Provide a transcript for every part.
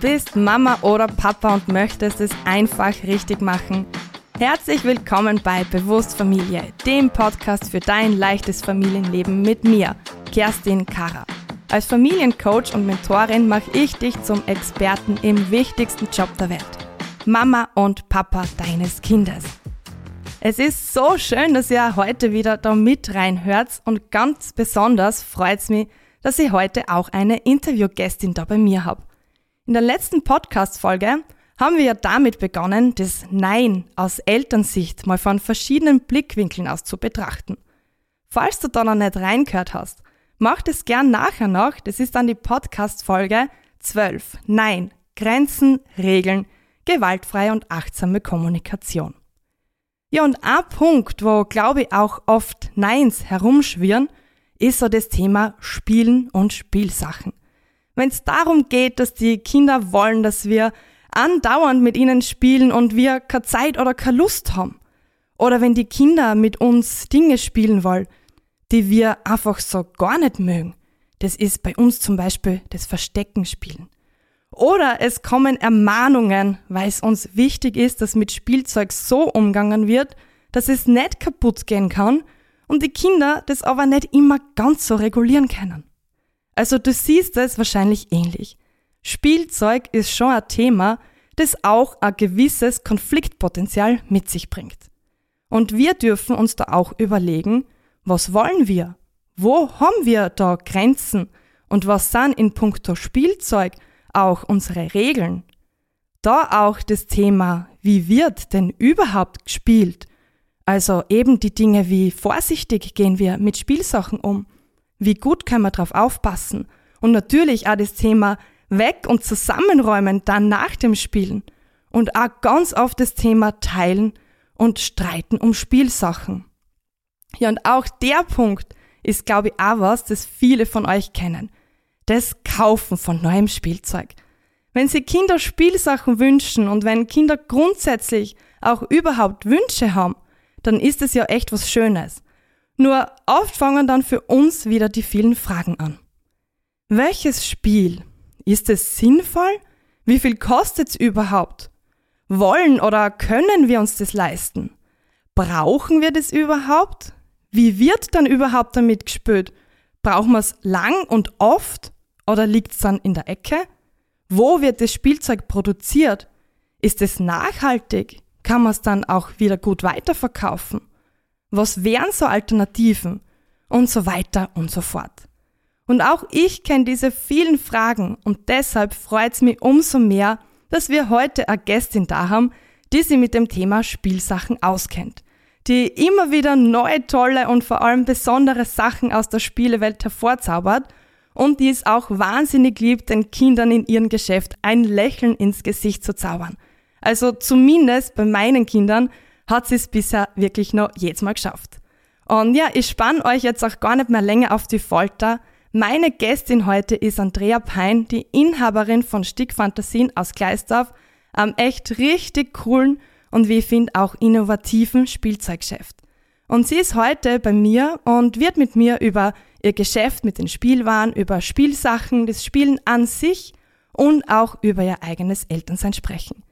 bist Mama oder Papa und möchtest es einfach richtig machen. Herzlich willkommen bei Bewusst Familie, dem Podcast für dein leichtes Familienleben mit mir, Kerstin Kara. Als Familiencoach und Mentorin mache ich dich zum Experten im wichtigsten Job der Welt. Mama und Papa deines Kindes. Es ist so schön, dass ihr heute wieder da mit reinhört und ganz besonders freut es mich, dass ich heute auch eine Interviewgästin da bei mir habe. In der letzten Podcast-Folge haben wir ja damit begonnen, das Nein aus Elternsicht mal von verschiedenen Blickwinkeln aus zu betrachten. Falls du da noch nicht reingehört hast, mach das gern nachher noch. Das ist dann die Podcast-Folge 12. Nein, Grenzen, Regeln, gewaltfreie und achtsame Kommunikation. Ja, und ein Punkt, wo, glaube ich, auch oft Neins herumschwirren, ist so das Thema Spielen und Spielsachen. Wenn es darum geht, dass die Kinder wollen, dass wir andauernd mit ihnen spielen und wir keine Zeit oder keine Lust haben. Oder wenn die Kinder mit uns Dinge spielen wollen, die wir einfach so gar nicht mögen. Das ist bei uns zum Beispiel das Verstecken spielen. Oder es kommen Ermahnungen, weil es uns wichtig ist, dass mit Spielzeug so umgangen wird, dass es nicht kaputt gehen kann und die Kinder das aber nicht immer ganz so regulieren können. Also du siehst es wahrscheinlich ähnlich. Spielzeug ist schon ein Thema, das auch ein gewisses Konfliktpotenzial mit sich bringt. Und wir dürfen uns da auch überlegen, was wollen wir? Wo haben wir da Grenzen? Und was sind in puncto Spielzeug auch unsere Regeln? Da auch das Thema, wie wird denn überhaupt gespielt? Also eben die Dinge wie vorsichtig gehen wir mit Spielsachen um? Wie gut können wir drauf aufpassen? Und natürlich auch das Thema, weg und zusammenräumen dann nach dem Spielen. Und auch ganz oft das Thema teilen und streiten um Spielsachen. Ja, und auch der Punkt ist, glaube ich, auch was, das viele von euch kennen. Das Kaufen von neuem Spielzeug. Wenn Sie Kinder Spielsachen wünschen und wenn Kinder grundsätzlich auch überhaupt Wünsche haben, dann ist es ja echt was Schönes. Nur oft fangen dann für uns wieder die vielen Fragen an. Welches Spiel ist es sinnvoll? Wie viel kostet es überhaupt? Wollen oder können wir uns das leisten? Brauchen wir das überhaupt? Wie wird dann überhaupt damit gespült? Brauchen wir es lang und oft oder liegt es dann in der Ecke? Wo wird das Spielzeug produziert? Ist es nachhaltig? Kann man es dann auch wieder gut weiterverkaufen? Was wären so Alternativen? Und so weiter und so fort. Und auch ich kenne diese vielen Fragen und deshalb freut es mich umso mehr, dass wir heute eine Gästin da haben, die sich mit dem Thema Spielsachen auskennt, die immer wieder neue, tolle und vor allem besondere Sachen aus der Spielewelt hervorzaubert und die es auch wahnsinnig liebt, den Kindern in ihrem Geschäft ein Lächeln ins Gesicht zu zaubern. Also zumindest bei meinen Kindern hat sie es bisher wirklich noch jedes Mal geschafft. Und ja, ich spann euch jetzt auch gar nicht mehr länger auf die Folter. Meine Gästin heute ist Andrea Pein, die Inhaberin von Stickfantasien aus Gleisdorf, am echt richtig coolen und wie ich finde auch innovativen Spielzeuggeschäft. Und sie ist heute bei mir und wird mit mir über ihr Geschäft mit den Spielwaren, über Spielsachen, das Spielen an sich und auch über ihr eigenes Elternsein sprechen.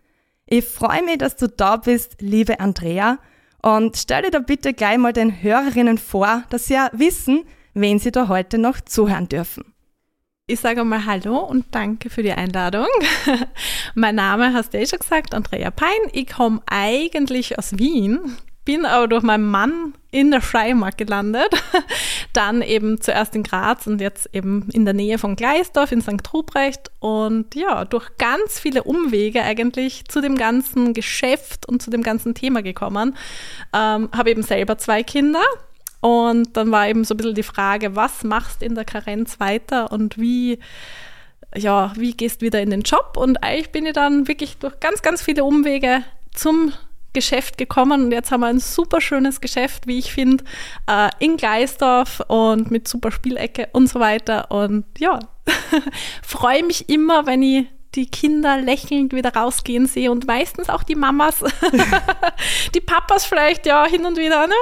Ich freue mich, dass du da bist, liebe Andrea, und stell dir da bitte gleich mal den Hörerinnen vor, dass sie ja wissen, wen Sie da heute noch zuhören dürfen. Ich sage mal Hallo und danke für die Einladung. mein Name hast du eh schon gesagt, Andrea Pein. Ich komme eigentlich aus Wien, bin aber durch meinen Mann in der Steiermark gelandet. Dann eben zuerst in Graz und jetzt eben in der Nähe von Gleisdorf in St. Ruprecht. Und ja, durch ganz viele Umwege eigentlich zu dem ganzen Geschäft und zu dem ganzen Thema gekommen. Ähm, Habe eben selber zwei Kinder und dann war eben so ein bisschen die Frage, was machst in der Karenz weiter und wie, ja, wie gehst wieder in den Job? Und eigentlich bin ich dann wirklich durch ganz, ganz viele Umwege zum Geschäft gekommen und jetzt haben wir ein super schönes Geschäft, wie ich finde, äh, in Gleisdorf und mit super Spielecke und so weiter. Und ja, freue mich immer, wenn ich die Kinder lächelnd wieder rausgehen sehe und meistens auch die Mamas, die Papas vielleicht ja hin und wieder, na,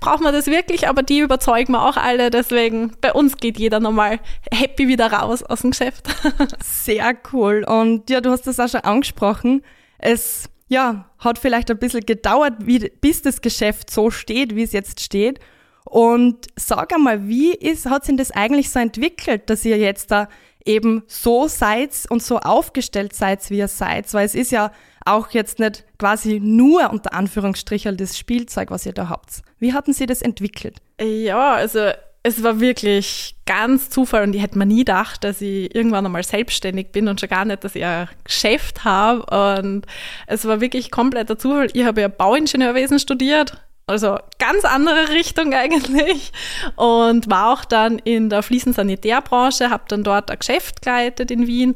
braucht man das wirklich, aber die überzeugen wir auch alle, deswegen bei uns geht jeder nochmal happy wieder raus aus dem Geschäft. Sehr cool und ja, du hast das auch schon angesprochen, es ja, hat vielleicht ein bisschen gedauert, wie, bis das Geschäft so steht, wie es jetzt steht. Und sag einmal, wie ist, hat sich das eigentlich so entwickelt, dass ihr jetzt da eben so seid und so aufgestellt seid, wie ihr seid? Weil es ist ja auch jetzt nicht quasi nur unter Anführungsstrichen das Spielzeug, was ihr da habt. Wie hatten Sie das entwickelt? Ja, also es war wirklich ganz Zufall und ich hätte mir nie gedacht, dass ich irgendwann einmal selbstständig bin und schon gar nicht, dass ich ein Geschäft habe. Und es war wirklich kompletter Zufall. Ich habe ja Bauingenieurwesen studiert, also ganz andere Richtung eigentlich. Und war auch dann in der Fliesensanitär-Branche, habe dann dort ein Geschäft geleitet in Wien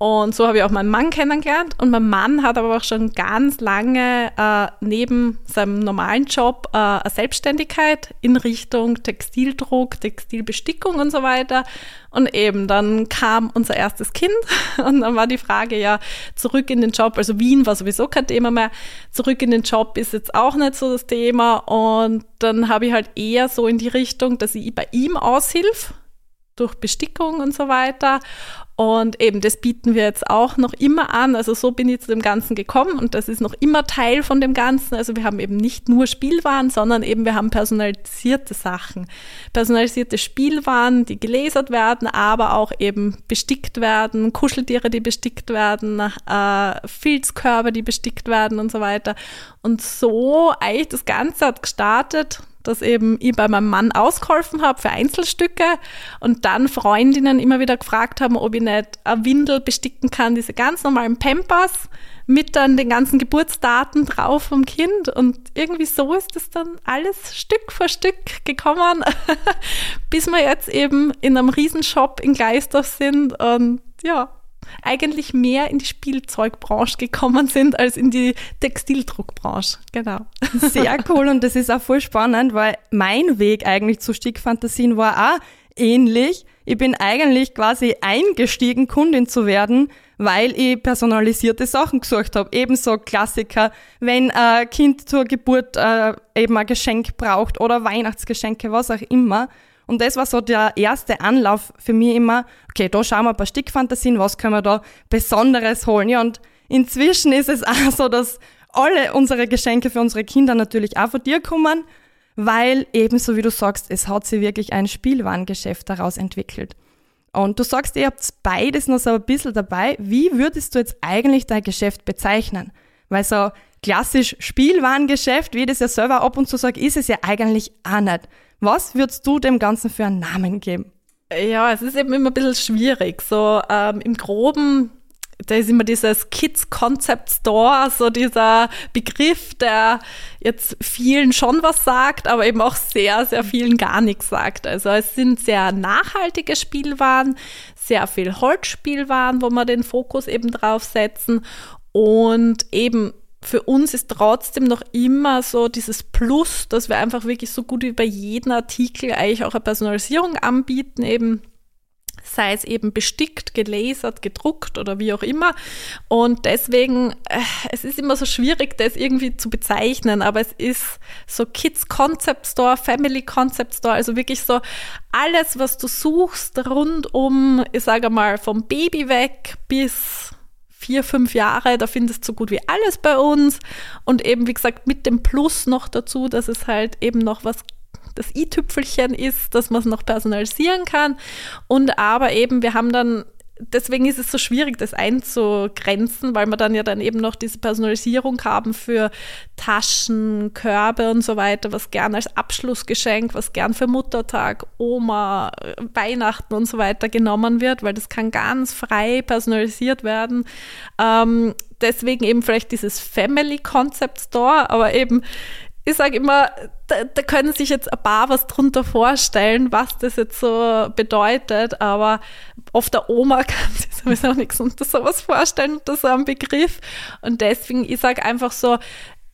und so habe ich auch meinen Mann kennengelernt. Und mein Mann hat aber auch schon ganz lange äh, neben seinem normalen Job äh, eine Selbstständigkeit in Richtung Textildruck, Textilbestickung und so weiter. Und eben, dann kam unser erstes Kind und dann war die Frage ja, zurück in den Job, also Wien war sowieso kein Thema mehr, zurück in den Job ist jetzt auch nicht so das Thema. Und dann habe ich halt eher so in die Richtung, dass ich bei ihm aushilf durch Bestickung und so weiter. Und eben das bieten wir jetzt auch noch immer an. Also so bin ich zu dem Ganzen gekommen und das ist noch immer Teil von dem Ganzen. Also wir haben eben nicht nur Spielwaren, sondern eben wir haben personalisierte Sachen. Personalisierte Spielwaren, die gelasert werden, aber auch eben bestickt werden, Kuscheltiere, die bestickt werden, äh, Filzkörbe, die bestickt werden und so weiter. Und so eigentlich das Ganze hat gestartet dass eben ich bei meinem Mann ausgeholfen habe für Einzelstücke und dann Freundinnen immer wieder gefragt haben, ob ich nicht eine Windel besticken kann, diese ganz normalen Pampers mit dann den ganzen Geburtsdaten drauf vom Kind. Und irgendwie so ist es dann alles Stück für Stück gekommen, bis wir jetzt eben in einem Riesenshop in Gleisdorf sind. Und ja, eigentlich mehr in die Spielzeugbranche gekommen sind als in die Textildruckbranche. Genau. Sehr cool und das ist auch voll spannend, weil mein Weg eigentlich zu Stickfantasien war auch ähnlich. Ich bin eigentlich quasi eingestiegen, Kundin zu werden, weil ich personalisierte Sachen gesucht habe. Ebenso Klassiker, wenn ein Kind zur Geburt äh, eben ein Geschenk braucht oder Weihnachtsgeschenke, was auch immer. Und das war so der erste Anlauf für mich immer, okay, da schauen wir ein paar Stickfantasien, was können wir da Besonderes holen. Ja, und inzwischen ist es auch so, dass alle unsere Geschenke für unsere Kinder natürlich auch von dir kommen, weil ebenso wie du sagst, es hat sich wirklich ein Spielwarengeschäft daraus entwickelt. Und du sagst, ihr habt beides noch so ein bisschen dabei. Wie würdest du jetzt eigentlich dein Geschäft bezeichnen? Weil so klassisch Spielwarengeschäft, wie ich das ja selber ab und zu sage, ist es ja eigentlich auch nicht. Was würdest du dem Ganzen für einen Namen geben? Ja, es ist eben immer ein bisschen schwierig. So ähm, im Groben, da ist immer dieses Kids Concept Store, so dieser Begriff, der jetzt vielen schon was sagt, aber eben auch sehr, sehr vielen gar nichts sagt. Also es sind sehr nachhaltige Spielwaren, sehr viel Holzspielwaren, wo wir den Fokus eben drauf setzen und eben für uns ist trotzdem noch immer so dieses Plus, dass wir einfach wirklich so gut wie bei jedem Artikel eigentlich auch eine Personalisierung anbieten, eben sei es eben bestickt, gelasert, gedruckt oder wie auch immer. Und deswegen, äh, es ist immer so schwierig, das irgendwie zu bezeichnen, aber es ist so Kids Concept Store, Family Concept Store, also wirklich so alles, was du suchst, rund um, ich sage mal, vom Baby weg bis vier, fünf Jahre, da findest du so gut wie alles bei uns. Und eben, wie gesagt, mit dem Plus noch dazu, dass es halt eben noch was das i-Tüpfelchen ist, dass man es noch personalisieren kann. Und aber eben, wir haben dann deswegen ist es so schwierig, das einzugrenzen, weil wir dann ja dann eben noch diese Personalisierung haben für Taschen, Körbe und so weiter, was gern als Abschlussgeschenk, was gern für Muttertag, Oma, Weihnachten und so weiter genommen wird, weil das kann ganz frei personalisiert werden. Ähm, deswegen eben vielleicht dieses Family Concept Store, aber eben ich sage immer, da, da, können sich jetzt ein paar was drunter vorstellen, was das jetzt so bedeutet, aber oft der Oma kann sich sowieso nichts unter sowas vorstellen, unter so einem Begriff. Und deswegen, ich sage einfach so,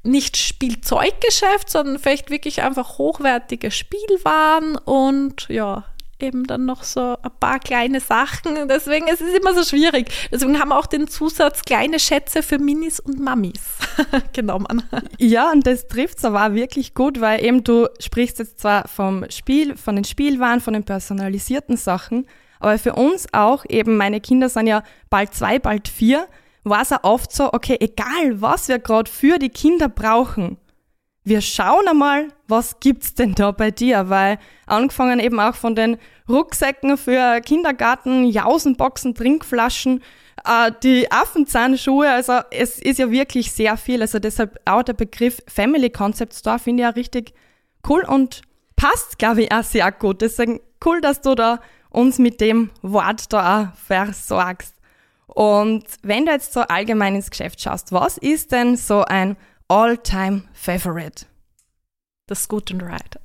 nicht Spielzeuggeschäft, sondern vielleicht wirklich einfach hochwertige Spielwaren und ja, eben dann noch so ein paar kleine Sachen. Deswegen es ist es immer so schwierig. Deswegen haben wir auch den Zusatz kleine Schätze für Minis und Mamis genommen. Ja, und das trifft es aber auch wirklich gut, weil eben du sprichst jetzt zwar vom Spiel, von den Spielwaren, von den personalisierten Sachen, aber für uns auch eben, meine Kinder sind ja bald zwei, bald vier, war es auch oft so, okay, egal was wir gerade für die Kinder brauchen, wir schauen einmal, was gibt's denn da bei dir, weil angefangen eben auch von den Rucksäcken für Kindergarten, Jausenboxen, Trinkflaschen, äh, die Affenzahnschuhe, also es ist ja wirklich sehr viel, also deshalb auch der Begriff Family Concept Store finde ich ja richtig cool und passt, glaube ich, auch sehr gut. Deswegen cool, dass du da uns mit dem Wort da auch versorgst. Und wenn du jetzt so allgemein ins Geschäft schaust, was ist denn so ein All-Time Favorite? Das Scoot and Ride.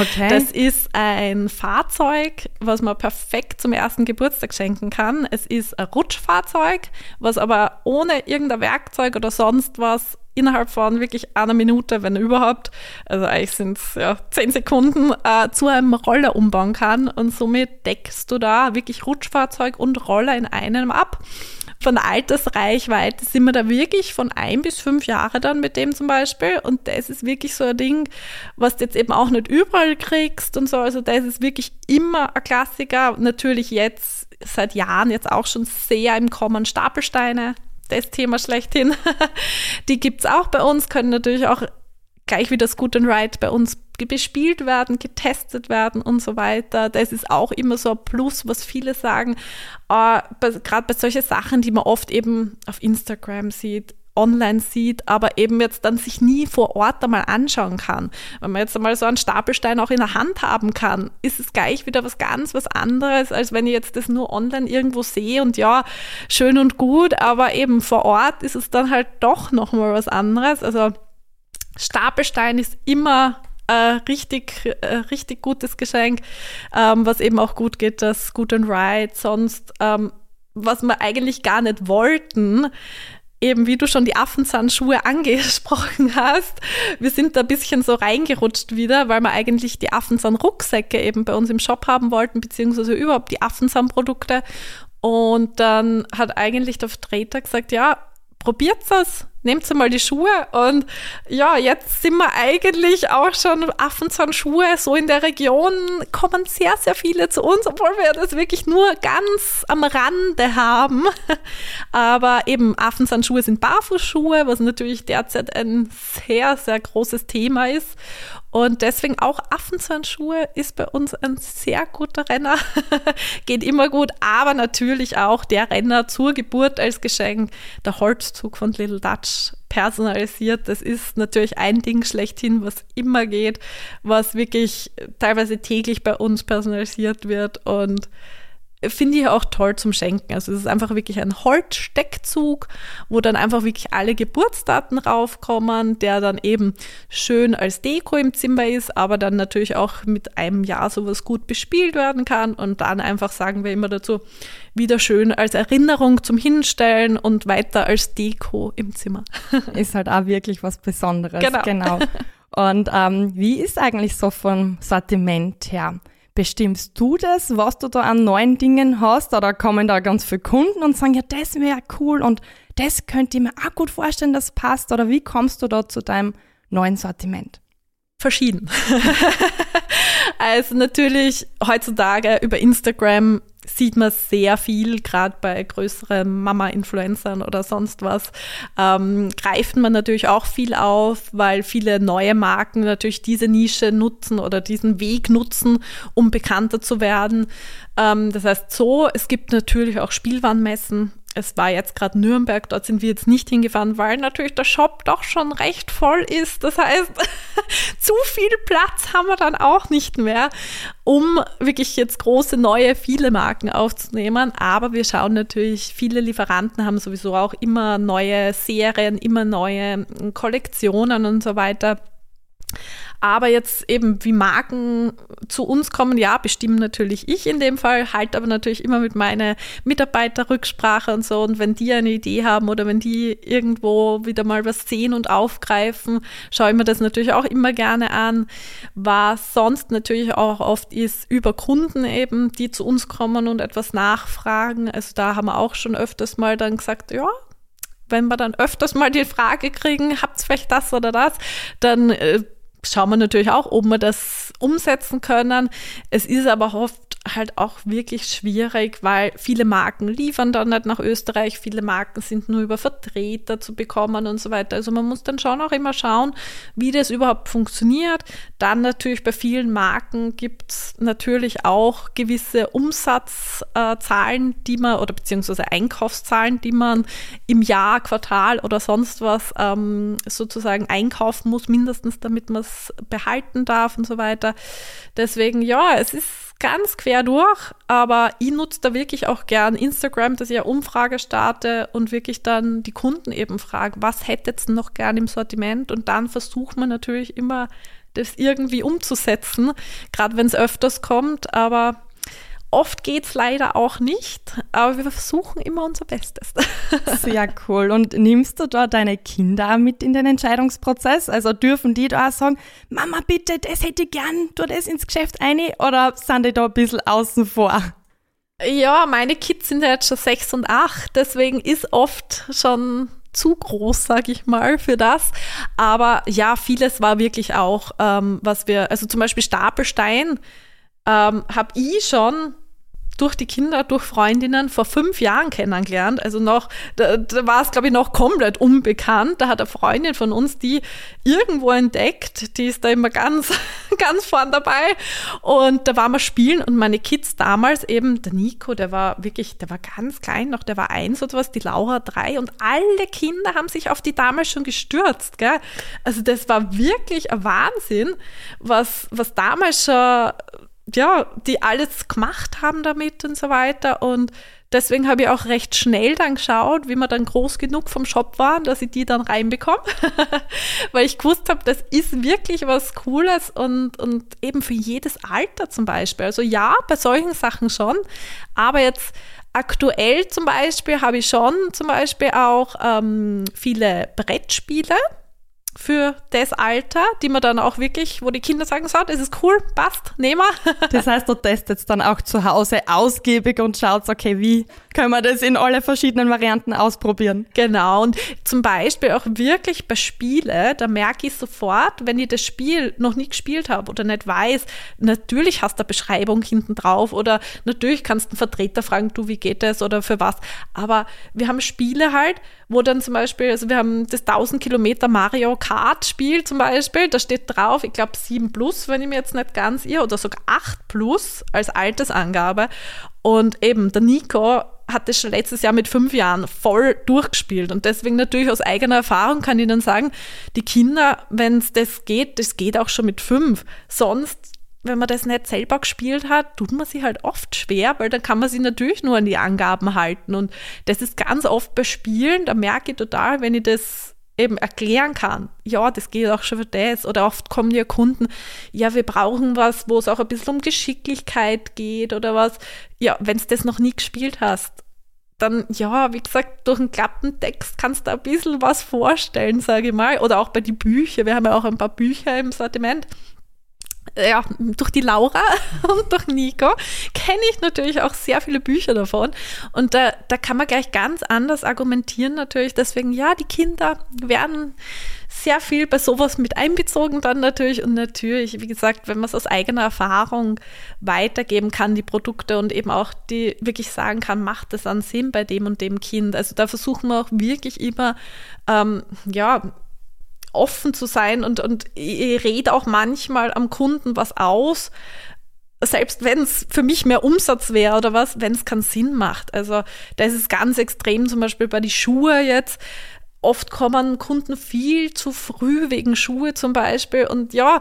Okay. Das ist ein Fahrzeug, was man perfekt zum ersten Geburtstag schenken kann. Es ist ein Rutschfahrzeug, was aber ohne irgendein Werkzeug oder sonst was innerhalb von wirklich einer Minute, wenn überhaupt, also eigentlich sind es ja zehn Sekunden, äh, zu einem Roller umbauen kann. Und somit deckst du da wirklich Rutschfahrzeug und Roller in einem ab. Von Altersreichweite sind wir da wirklich von ein bis fünf Jahre dann mit dem zum Beispiel. Und das ist wirklich so ein Ding, was du jetzt eben auch nicht überall kriegst und so. Also das ist wirklich immer ein Klassiker. Natürlich jetzt seit Jahren jetzt auch schon sehr im Kommen Stapelsteine das Thema schlechthin. Die gibt es auch bei uns, können natürlich auch gleich wie das Good and Right bei uns bespielt werden, getestet werden und so weiter. Das ist auch immer so ein Plus, was viele sagen, äh, gerade bei solchen Sachen, die man oft eben auf Instagram sieht, online sieht, aber eben jetzt dann sich nie vor Ort einmal anschauen kann. Wenn man jetzt einmal so einen Stapelstein auch in der Hand haben kann, ist es gleich wieder was ganz was anderes, als wenn ich jetzt das nur online irgendwo sehe und ja, schön und gut, aber eben vor Ort ist es dann halt doch nochmal was anderes. Also Stapelstein ist immer äh, richtig, äh, richtig gutes Geschenk, ähm, was eben auch gut geht, das Good and Right, sonst ähm, was wir eigentlich gar nicht wollten, eben wie du schon die Affenzahnschuhe angesprochen hast, wir sind da ein bisschen so reingerutscht wieder, weil wir eigentlich die Affenzahn-Rucksäcke eben bei uns im Shop haben wollten, beziehungsweise überhaupt die Affenzahn-Produkte. Und dann hat eigentlich der Vertreter gesagt, ja, probiert es, nehmt mal die Schuhe und ja, jetzt sind wir eigentlich auch schon Affenzahnschuhe, so in der Region kommen sehr, sehr viele zu uns, obwohl wir das wirklich nur ganz am Rande haben. Aber eben Affenzahnschuhe sind Barfußschuhe, was natürlich derzeit ein sehr, sehr großes Thema ist. Und deswegen auch Affenzahnschuhe ist bei uns ein sehr guter Renner. Geht immer gut, aber natürlich auch der Renner zur Geburt als Geschenk, der Holzzug von Little Dutch personalisiert. Das ist natürlich ein Ding schlechthin, was immer geht, was wirklich teilweise täglich bei uns personalisiert wird und finde ich auch toll zum Schenken. Also es ist einfach wirklich ein Holzsteckzug, wo dann einfach wirklich alle Geburtsdaten raufkommen, der dann eben schön als Deko im Zimmer ist, aber dann natürlich auch mit einem Jahr sowas gut bespielt werden kann und dann einfach sagen wir immer dazu, wieder schön als Erinnerung zum Hinstellen und weiter als Deko im Zimmer. Ist halt auch wirklich was Besonderes. Genau. genau. Und ähm, wie ist eigentlich so vom Sortiment her? Bestimmst du das, was du da an neuen Dingen hast? Oder kommen da ganz viele Kunden und sagen, ja, das wäre cool und das könnte ich mir auch gut vorstellen, das passt? Oder wie kommst du da zu deinem neuen Sortiment? Verschieden. also natürlich heutzutage über Instagram sieht man sehr viel, gerade bei größeren Mama-Influencern oder sonst was, ähm, greift man natürlich auch viel auf, weil viele neue Marken natürlich diese Nische nutzen oder diesen Weg nutzen, um bekannter zu werden. Ähm, das heißt so, es gibt natürlich auch Spielwarenmessen, es war jetzt gerade Nürnberg, dort sind wir jetzt nicht hingefahren, weil natürlich der Shop doch schon recht voll ist. Das heißt, zu viel Platz haben wir dann auch nicht mehr, um wirklich jetzt große, neue, viele Marken aufzunehmen. Aber wir schauen natürlich, viele Lieferanten haben sowieso auch immer neue Serien, immer neue Kollektionen und so weiter. Aber jetzt eben, wie Marken zu uns kommen, ja, bestimmen natürlich ich in dem Fall, halt aber natürlich immer mit meiner Mitarbeiterrücksprache und so. Und wenn die eine Idee haben oder wenn die irgendwo wieder mal was sehen und aufgreifen, schaue ich mir das natürlich auch immer gerne an. Was sonst natürlich auch oft ist, über Kunden eben, die zu uns kommen und etwas nachfragen. Also da haben wir auch schon öfters mal dann gesagt, ja, wenn wir dann öfters mal die Frage kriegen, habt ihr vielleicht das oder das, dann äh, schauen wir natürlich auch, ob wir das umsetzen können. Es ist aber oft halt auch wirklich schwierig, weil viele Marken liefern dann nicht nach Österreich, viele Marken sind nur über Vertreter zu bekommen und so weiter. Also man muss dann schon auch immer schauen, wie das überhaupt funktioniert. Dann natürlich bei vielen Marken gibt es natürlich auch gewisse Umsatzzahlen, die man oder beziehungsweise Einkaufszahlen, die man im Jahr, Quartal oder sonst was ähm, sozusagen einkaufen muss, mindestens damit man es behalten darf und so weiter. Deswegen, ja, es ist ganz quer durch, aber ich nutze da wirklich auch gern Instagram, dass ich eine Umfrage starte und wirklich dann die Kunden eben frage, was hättet ihr noch gern im Sortiment? Und dann versucht man natürlich immer, das irgendwie umzusetzen, gerade wenn es öfters kommt, aber Oft geht es leider auch nicht, aber wir versuchen immer unser Bestes. Sehr cool. Und nimmst du da deine Kinder mit in den Entscheidungsprozess? Also dürfen die da auch sagen, Mama, bitte, das hätte ich gern, tu das ins Geschäft ein, oder sind die da ein bisschen außen vor? Ja, meine Kids sind ja jetzt schon sechs und acht, deswegen ist oft schon zu groß, sage ich mal, für das. Aber ja, vieles war wirklich auch, ähm, was wir, also zum Beispiel Stapelstein, ähm, habe ich schon durch die Kinder, durch Freundinnen vor fünf Jahren kennengelernt. Also noch, da, da war es, glaube ich, noch komplett unbekannt. Da hat eine Freundin von uns die irgendwo entdeckt. Die ist da immer ganz, ganz vorn dabei. Und da waren wir spielen und meine Kids damals eben, der Nico, der war wirklich, der war ganz klein noch, der war eins oder was, die Laura drei und alle Kinder haben sich auf die damals schon gestürzt. Gell? Also das war wirklich ein Wahnsinn, was, was damals schon ja, die alles gemacht haben damit und so weiter. Und deswegen habe ich auch recht schnell dann geschaut, wie wir dann groß genug vom Shop waren, dass ich die dann reinbekomme. Weil ich gewusst habe, das ist wirklich was Cooles und, und eben für jedes Alter zum Beispiel. Also ja, bei solchen Sachen schon. Aber jetzt aktuell zum Beispiel habe ich schon zum Beispiel auch ähm, viele Brettspiele für das Alter, die man dann auch wirklich, wo die Kinder sagen, so, das ist cool, passt, nehmen wir. Das heißt, du testet dann auch zu Hause ausgiebig und schaut, okay, wie können wir das in alle verschiedenen Varianten ausprobieren? Genau, und zum Beispiel auch wirklich bei Spiele, da merke ich sofort, wenn ich das Spiel noch nie gespielt habe oder nicht weiß, natürlich hast du eine Beschreibung hinten drauf oder natürlich kannst du einen Vertreter fragen, du, wie geht das oder für was, aber wir haben Spiele halt, wo dann zum Beispiel, also wir haben das 1000 Kilometer Mario Kart Spiel zum Beispiel, da steht drauf, ich glaube 7 plus, wenn ich mir jetzt nicht ganz irre, oder sogar 8 plus als Altersangabe. Und eben, der Nico hat das schon letztes Jahr mit fünf Jahren voll durchgespielt. Und deswegen natürlich aus eigener Erfahrung kann ich dann sagen, die Kinder, wenn es das geht, das geht auch schon mit fünf. Sonst wenn man das nicht selber gespielt hat, tut man sich halt oft schwer, weil dann kann man sich natürlich nur an die Angaben halten. Und das ist ganz oft bei Spielen, da merke ich total, wenn ich das eben erklären kann, ja, das geht auch schon für das. Oder oft kommen ja Kunden, ja, wir brauchen was, wo es auch ein bisschen um Geschicklichkeit geht oder was. Ja, wenn du das noch nie gespielt hast, dann, ja, wie gesagt, durch einen Klappentext kannst du ein bisschen was vorstellen, sage ich mal. Oder auch bei den Büchern. Wir haben ja auch ein paar Bücher im Sortiment ja, durch die Laura und durch Nico kenne ich natürlich auch sehr viele Bücher davon. Und da, da kann man gleich ganz anders argumentieren natürlich. Deswegen, ja, die Kinder werden sehr viel bei sowas mit einbezogen dann natürlich. Und natürlich, wie gesagt, wenn man es aus eigener Erfahrung weitergeben kann, die Produkte und eben auch die wirklich sagen kann, macht es an Sinn bei dem und dem Kind. Also da versuchen wir auch wirklich immer, ähm, ja, offen zu sein und, und ich rede auch manchmal am Kunden was aus, selbst wenn es für mich mehr Umsatz wäre oder was, wenn es keinen Sinn macht. Also da ist es ganz extrem, zum Beispiel bei den Schuhe jetzt. Oft kommen Kunden viel zu früh wegen Schuhe zum Beispiel und ja,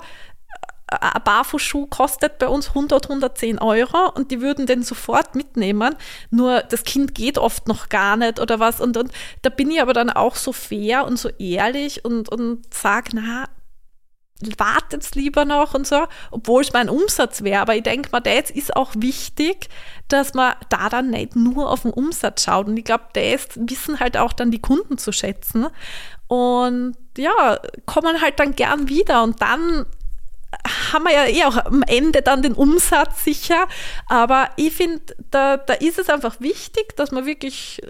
ein Barfußschuh kostet bei uns 100, 110 Euro und die würden den sofort mitnehmen. Nur das Kind geht oft noch gar nicht oder was. Und, und da bin ich aber dann auch so fair und so ehrlich und, und sage, na, wartet lieber noch und so, obwohl es mein Umsatz wäre. Aber ich denke mal, das ist auch wichtig, dass man da dann nicht nur auf den Umsatz schaut. Und ich glaube, das wissen halt auch dann die Kunden zu schätzen. Und ja, kommen halt dann gern wieder. Und dann haben wir ja eh auch am Ende dann den Umsatz sicher. Aber ich finde, da, da ist es einfach wichtig, dass man wirklich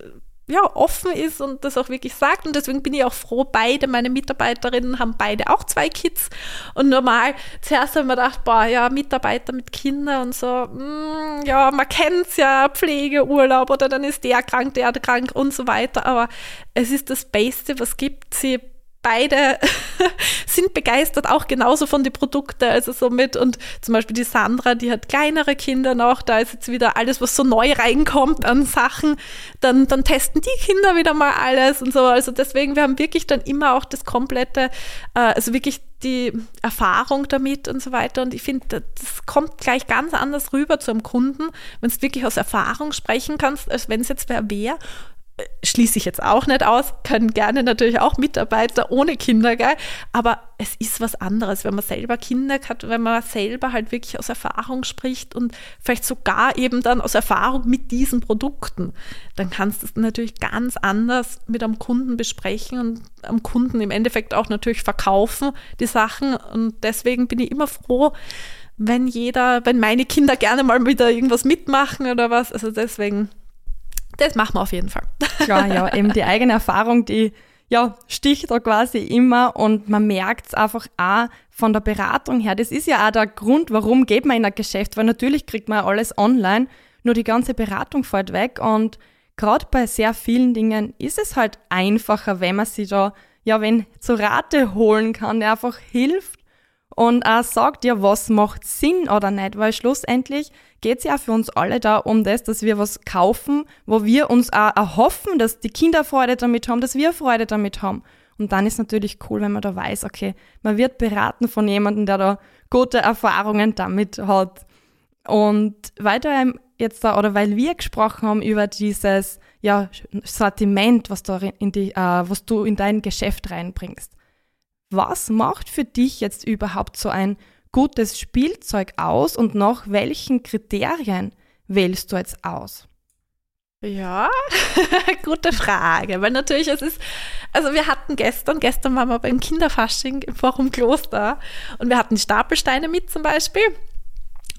ja, offen ist und das auch wirklich sagt. Und deswegen bin ich auch froh, beide meine Mitarbeiterinnen haben beide auch zwei Kids. Und normal, zuerst haben wir gedacht, boah, ja, Mitarbeiter mit Kindern und so, mh, mm, ja, man kennt es ja, Pflegeurlaub oder dann ist der krank, der krank und so weiter. Aber es ist das Beste, was gibt. Sie beide sind begeistert, auch genauso von den Produkten, also somit. Und zum Beispiel die Sandra, die hat kleinere Kinder noch, da ist jetzt wieder alles, was so neu reinkommt an Sachen, dann, dann testen die Kinder wieder mal alles und so. Also deswegen, wir haben wirklich dann immer auch das komplette, äh, also wirklich die Erfahrung damit und so weiter. Und ich finde, das kommt gleich ganz anders rüber zu einem Kunden, wenn du wirklich aus Erfahrung sprechen kannst, als wenn es jetzt wer wäre schließe ich jetzt auch nicht aus, können gerne natürlich auch Mitarbeiter ohne Kinder, gell? aber es ist was anderes, wenn man selber Kinder hat, wenn man selber halt wirklich aus Erfahrung spricht und vielleicht sogar eben dann aus Erfahrung mit diesen Produkten, dann kannst du es natürlich ganz anders mit einem Kunden besprechen und am Kunden im Endeffekt auch natürlich verkaufen, die Sachen. Und deswegen bin ich immer froh, wenn jeder, wenn meine Kinder gerne mal wieder irgendwas mitmachen oder was, also deswegen das machen wir auf jeden Fall. Klar, ja, eben die eigene Erfahrung, die ja, sticht da quasi immer und man merkt es einfach auch von der Beratung her. Das ist ja auch der Grund, warum geht man in ein Geschäft, weil natürlich kriegt man alles online, nur die ganze Beratung fällt weg und gerade bei sehr vielen Dingen ist es halt einfacher, wenn man sich da, ja, wenn zur Rate holen kann, der einfach hilft und auch sagt, ja, was macht Sinn oder nicht, weil schlussendlich geht es ja für uns alle da um das, dass wir was kaufen, wo wir uns auch erhoffen, dass die Kinder Freude damit haben, dass wir Freude damit haben. Und dann ist natürlich cool, wenn man da weiß, okay, man wird beraten von jemandem, der da gute Erfahrungen damit hat. Und weiter jetzt da, oder weil wir gesprochen haben über dieses ja, Sortiment, was, da in die, äh, was du in dein Geschäft reinbringst. Was macht für dich jetzt überhaupt so ein gutes Spielzeug aus und nach welchen Kriterien wählst du jetzt aus? Ja, gute Frage, weil natürlich es ist, also wir hatten gestern, gestern waren wir beim Kinderfasching im Forum Kloster und wir hatten die Stapelsteine mit zum Beispiel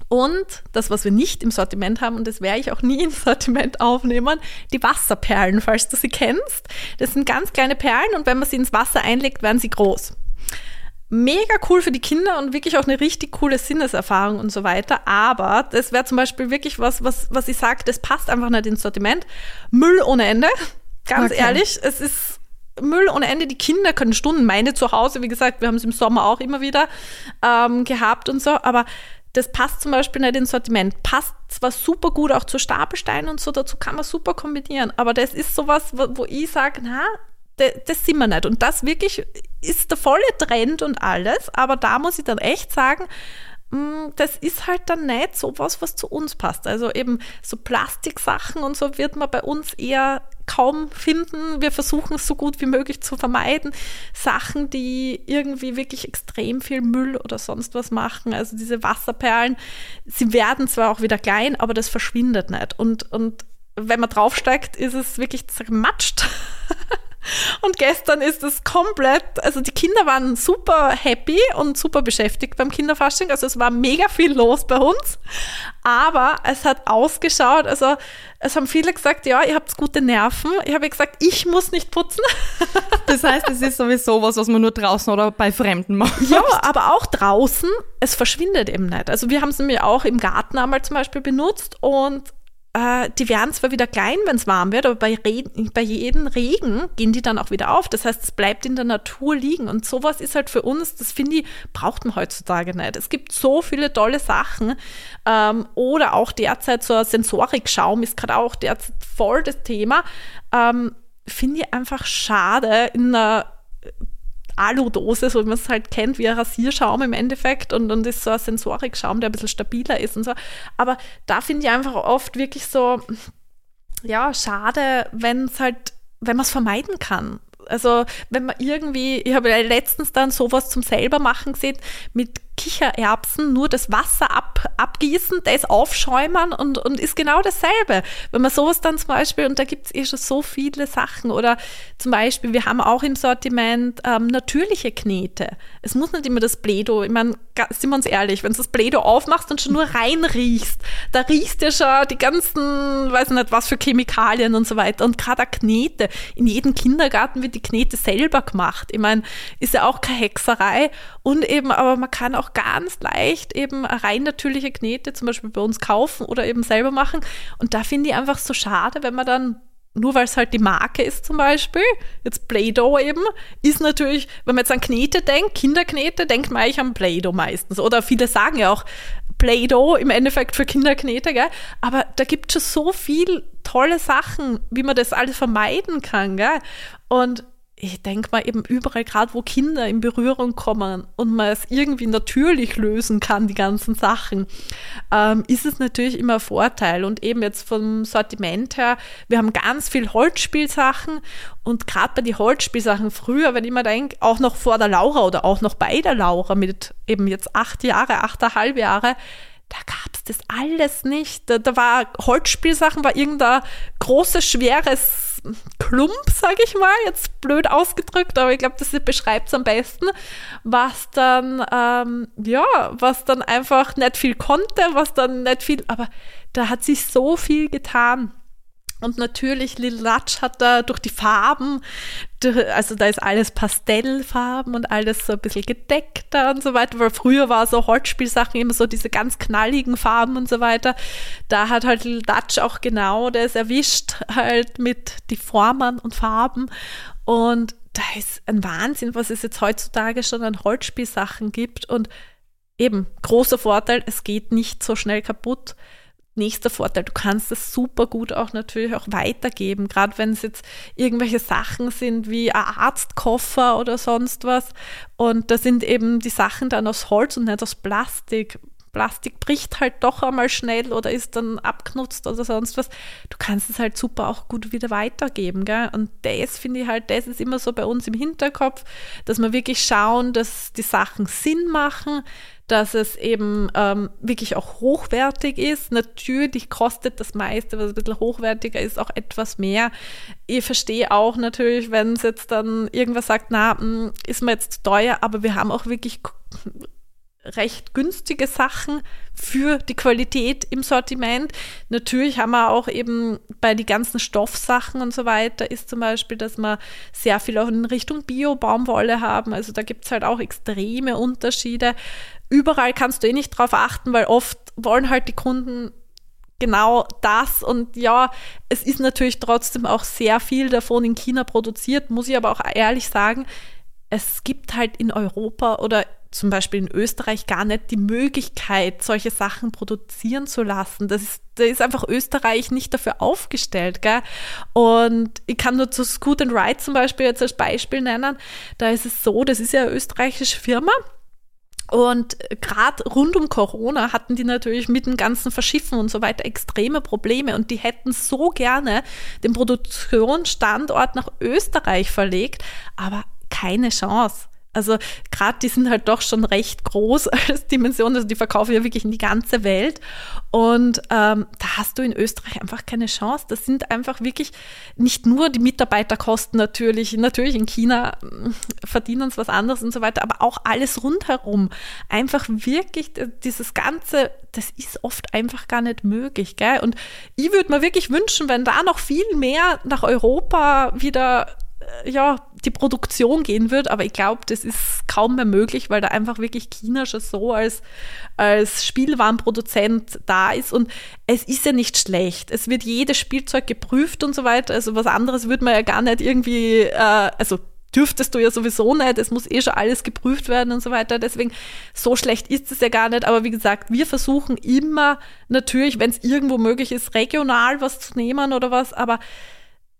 und das, was wir nicht im Sortiment haben, und das werde ich auch nie ins Sortiment aufnehmen, die Wasserperlen, falls du sie kennst. Das sind ganz kleine Perlen und wenn man sie ins Wasser einlegt, werden sie groß mega cool für die Kinder und wirklich auch eine richtig coole Sinneserfahrung und so weiter. Aber das wäre zum Beispiel wirklich was, was, was ich sage, das passt einfach nicht ins Sortiment. Müll ohne Ende. Ganz okay. ehrlich, es ist Müll ohne Ende. Die Kinder können Stunden, meine zu Hause, wie gesagt, wir haben es im Sommer auch immer wieder ähm, gehabt und so, aber das passt zum Beispiel nicht ins Sortiment. Passt zwar super gut auch zu Stapelsteinen und so, dazu kann man super kombinieren, aber das ist sowas, wo, wo ich sage, na, das, sind wir nicht. Und das wirklich ist der volle Trend und alles, aber da muss ich dann echt sagen, das ist halt dann nicht so was, was zu uns passt. Also eben so Plastiksachen und so wird man bei uns eher kaum finden. Wir versuchen es so gut wie möglich zu vermeiden. Sachen, die irgendwie wirklich extrem viel Müll oder sonst was machen. Also diese Wasserperlen, sie werden zwar auch wieder klein, aber das verschwindet nicht. Und, und wenn man draufsteigt, ist es wirklich zermatscht. Und gestern ist es komplett, also die Kinder waren super happy und super beschäftigt beim Kinderfasching. Also es war mega viel los bei uns. Aber es hat ausgeschaut, also es haben viele gesagt, ja, ihr habt gute Nerven. Ich habe gesagt, ich muss nicht putzen. Das heißt, es ist sowieso was, was man nur draußen oder bei Fremden macht. Ja, aber auch draußen, es verschwindet eben nicht. Also wir haben es nämlich auch im Garten einmal zum Beispiel benutzt und äh, die werden zwar wieder klein, wenn es warm wird, aber bei, bei jedem Regen gehen die dann auch wieder auf. Das heißt, es bleibt in der Natur liegen. Und sowas ist halt für uns, das finde ich, braucht man heutzutage nicht. Es gibt so viele tolle Sachen. Ähm, oder auch derzeit so Sensorikschaum ist gerade auch derzeit voll das Thema. Ähm, finde ich einfach schade in einer Aludose, so wie man es halt kennt, wie ein Rasierschaum im Endeffekt und, und ist so ein Sensorikschaum, der ein bisschen stabiler ist und so. Aber da finde ich einfach oft wirklich so, ja, schade, wenn es halt, wenn man es vermeiden kann. Also wenn man irgendwie, ich habe letztens dann sowas zum selber machen gesehen, mit Kichererbsen nur das Wasser ab, abgießen, das aufschäumen und, und ist genau dasselbe. Wenn man sowas dann zum Beispiel, und da gibt es eh schon so viele Sachen, oder zum Beispiel, wir haben auch im Sortiment ähm, natürliche Knete. Es muss nicht immer das Bledo, ich meine, sind wir uns ehrlich, wenn du das Bledo aufmachst und schon nur reinriechst, da riechst du schon die ganzen, weiß nicht was für Chemikalien und so weiter. Und gerade Knete, in jedem Kindergarten wird die Knete selber gemacht. Ich meine, ist ja auch keine Hexerei und eben, aber man kann auch ganz leicht eben rein natürliche Knete zum Beispiel bei uns kaufen oder eben selber machen. Und da finde ich einfach so schade, wenn man dann nur weil es halt die Marke ist zum Beispiel, jetzt Play-Doh eben, ist natürlich, wenn man jetzt an Knete denkt, Kinderknete, denkt man eigentlich an Play-Doh meistens. Oder viele sagen ja auch Play-Doh im Endeffekt für Kinderknete, gell? Aber da gibt es schon so viel tolle Sachen, wie man das alles vermeiden kann, gell? Und ich denke mal eben überall, gerade wo Kinder in Berührung kommen und man es irgendwie natürlich lösen kann, die ganzen Sachen, ähm, ist es natürlich immer ein Vorteil. Und eben jetzt vom Sortiment her, wir haben ganz viel Holzspielsachen und gerade bei den Holzspielsachen früher, wenn ich mir denke, auch noch vor der Laura oder auch noch bei der Laura mit eben jetzt acht Jahre, achteinhalb Jahre, da gab es das alles nicht. Da, da war Holzspielsachen, war irgendein großes, schweres Klump, sage ich mal, jetzt blöd ausgedrückt, aber ich glaube, das beschreibt es am besten, was dann, ähm, ja, was dann einfach nicht viel konnte, was dann nicht viel, aber da hat sich so viel getan. Und natürlich, Lil Latch hat da durch die Farben, also da ist alles Pastellfarben und alles so ein bisschen gedeckter und so weiter, weil früher war so Holzspielsachen immer so diese ganz knalligen Farben und so weiter. Da hat halt Lil Latch auch genau das erwischt, halt mit die Formen und Farben. Und da ist ein Wahnsinn, was es jetzt heutzutage schon an Holzspielsachen gibt. Und eben, großer Vorteil, es geht nicht so schnell kaputt nächster Vorteil, du kannst es super gut auch natürlich auch weitergeben, gerade wenn es jetzt irgendwelche Sachen sind wie ein Arztkoffer oder sonst was und da sind eben die Sachen dann aus Holz und nicht aus Plastik. Plastik bricht halt doch einmal schnell oder ist dann abgenutzt oder sonst was. Du kannst es halt super auch gut wieder weitergeben. Gell? Und das finde ich halt, das ist immer so bei uns im Hinterkopf, dass wir wirklich schauen, dass die Sachen Sinn machen, dass es eben ähm, wirklich auch hochwertig ist. Natürlich kostet das meiste, was ein bisschen hochwertiger ist, auch etwas mehr. Ich verstehe auch natürlich, wenn es jetzt dann irgendwas sagt, na, hm, ist mir jetzt teuer, aber wir haben auch wirklich recht günstige Sachen für die Qualität im Sortiment. Natürlich haben wir auch eben bei den ganzen Stoffsachen und so weiter ist zum Beispiel, dass wir sehr viel auch in Richtung Bio-Baumwolle haben. Also da gibt es halt auch extreme Unterschiede überall kannst du eh nicht drauf achten, weil oft wollen halt die Kunden genau das. Und ja, es ist natürlich trotzdem auch sehr viel davon in China produziert, muss ich aber auch ehrlich sagen, es gibt halt in Europa oder zum Beispiel in Österreich gar nicht die Möglichkeit, solche Sachen produzieren zu lassen. Das ist, da ist einfach Österreich nicht dafür aufgestellt. Gell? Und ich kann nur zu Scoot and Ride zum Beispiel jetzt als Beispiel nennen. Da ist es so, das ist ja eine österreichische Firma und gerade rund um Corona hatten die natürlich mit dem ganzen Verschiffen und so weiter extreme Probleme und die hätten so gerne den Produktionsstandort nach Österreich verlegt, aber keine Chance. Also gerade die sind halt doch schon recht groß als Dimension, also die verkaufen ja wirklich in die ganze Welt. Und ähm, da hast du in Österreich einfach keine Chance. Das sind einfach wirklich nicht nur die Mitarbeiterkosten natürlich, natürlich in China hm, verdienen uns was anderes und so weiter, aber auch alles rundherum. Einfach wirklich dieses Ganze, das ist oft einfach gar nicht möglich. Gell? Und ich würde mir wirklich wünschen, wenn da noch viel mehr nach Europa wieder ja, die Produktion gehen wird, aber ich glaube, das ist kaum mehr möglich, weil da einfach wirklich China schon so als, als Spielwarenproduzent da ist und es ist ja nicht schlecht. Es wird jedes Spielzeug geprüft und so weiter, also was anderes würde man ja gar nicht irgendwie, äh, also dürftest du ja sowieso nicht, es muss eh schon alles geprüft werden und so weiter. Deswegen, so schlecht ist es ja gar nicht. Aber wie gesagt, wir versuchen immer natürlich, wenn es irgendwo möglich ist, regional was zu nehmen oder was, aber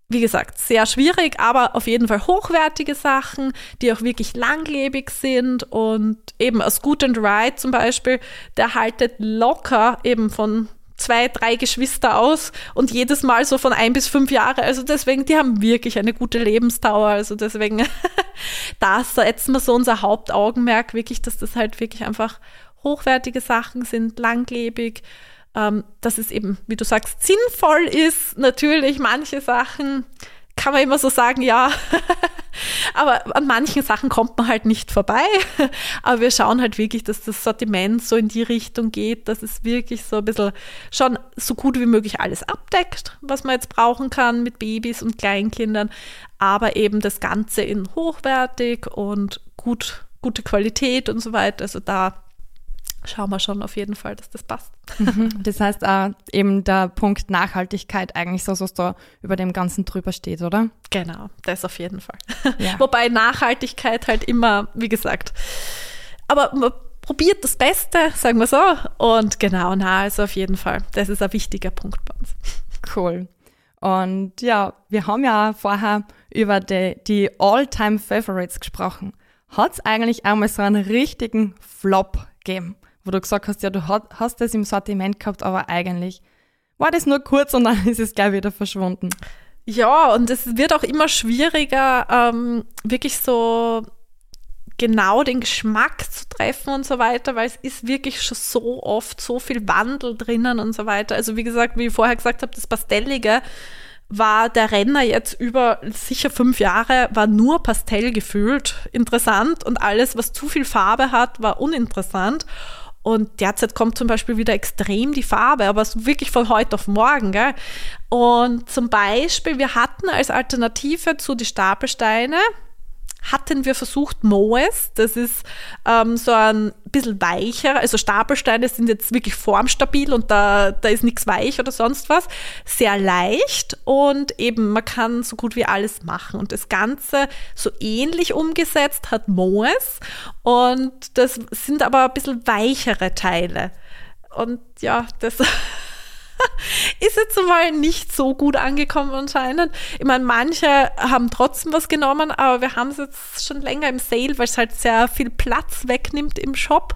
wie gesagt, sehr schwierig, aber auf jeden Fall hochwertige Sachen, die auch wirklich langlebig sind und eben aus Good and Right zum Beispiel, der haltet locker eben von zwei, drei Geschwister aus und jedes Mal so von ein bis fünf Jahre. Also deswegen, die haben wirklich eine gute Lebensdauer. Also deswegen, da setzen wir so unser Hauptaugenmerk wirklich, dass das halt wirklich einfach hochwertige Sachen sind, langlebig, ähm, dass es eben, wie du sagst, sinnvoll ist. Natürlich, manche Sachen kann man immer so sagen, ja, aber an manchen Sachen kommt man halt nicht vorbei. Aber wir schauen halt wirklich, dass das Sortiment so in die Richtung geht, dass es wirklich so ein bisschen schon so gut wie möglich alles abdeckt, was man jetzt brauchen kann mit Babys und Kleinkindern, aber eben das Ganze in hochwertig und gut, gute Qualität und so weiter. Also da schauen wir schon auf jeden Fall, dass das passt. Mhm. Das heißt äh, eben der Punkt Nachhaltigkeit eigentlich so, was da über dem Ganzen drüber steht, oder? Genau, das auf jeden Fall. Ja. Wobei Nachhaltigkeit halt immer, wie gesagt, aber man probiert das Beste, sagen wir so. Und genau, na, also auf jeden Fall. Das ist ein wichtiger Punkt bei uns. Cool. Und ja, wir haben ja vorher über die, die All-Time-Favorites gesprochen. Hat es eigentlich einmal so einen richtigen Flop gegeben? Wo du gesagt hast, ja, du hast das im Sortiment gehabt, aber eigentlich war das nur kurz und dann ist es gleich wieder verschwunden. Ja, und es wird auch immer schwieriger, ähm, wirklich so genau den Geschmack zu treffen und so weiter, weil es ist wirklich schon so oft so viel Wandel drinnen und so weiter. Also wie gesagt, wie ich vorher gesagt habe, das Pastellige war der Renner jetzt über sicher fünf Jahre, war nur Pastell gefühlt interessant und alles, was zu viel Farbe hat, war uninteressant. Und derzeit kommt zum Beispiel wieder extrem die Farbe, aber es wirklich von heute auf morgen. Gell? Und zum Beispiel, wir hatten als Alternative zu die Stapelsteine, hatten wir versucht Moes, das ist ähm, so ein bisschen weicher, also Stapelsteine sind jetzt wirklich formstabil und da, da ist nichts weich oder sonst was, sehr leicht und eben man kann so gut wie alles machen. Und das Ganze so ähnlich umgesetzt hat Moes. Und das sind aber ein bisschen weichere Teile. Und ja, das ist jetzt mal nicht so gut angekommen anscheinend. Ich meine, manche haben trotzdem was genommen, aber wir haben es jetzt schon länger im Sale, weil es halt sehr viel Platz wegnimmt im Shop.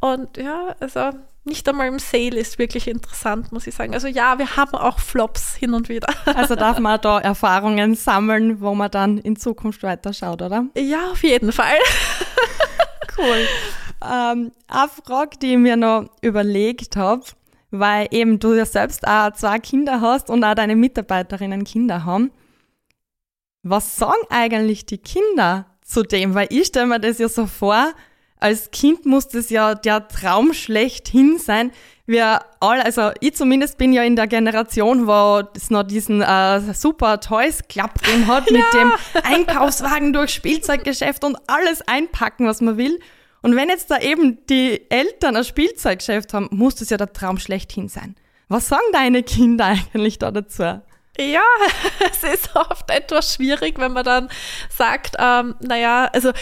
Und ja, also nicht einmal im Sale ist wirklich interessant, muss ich sagen. Also ja, wir haben auch Flops hin und wieder. Also darf man da Erfahrungen sammeln, wo man dann in Zukunft weiterschaut, oder? Ja, auf jeden Fall. Cool. Ähm, eine Frage, die ich mir noch überlegt habe, weil eben du ja selbst auch zwei Kinder hast und auch deine Mitarbeiterinnen Kinder haben. Was sagen eigentlich die Kinder zu dem? Weil ich stelle mir das ja so vor, als Kind muss das ja der Traum schlechthin sein. Wir alle, also ich zumindest bin ja in der Generation, wo es noch diesen äh, super Toys Club gegeben hat, mit ja. dem Einkaufswagen durch Spielzeuggeschäft und alles einpacken, was man will. Und wenn jetzt da eben die Eltern ein Spielzeuggeschäft haben, muss das ja der Traum schlechthin sein. Was sagen deine Kinder eigentlich da dazu? Ja, es ist oft etwas schwierig, wenn man dann sagt, ähm, naja, also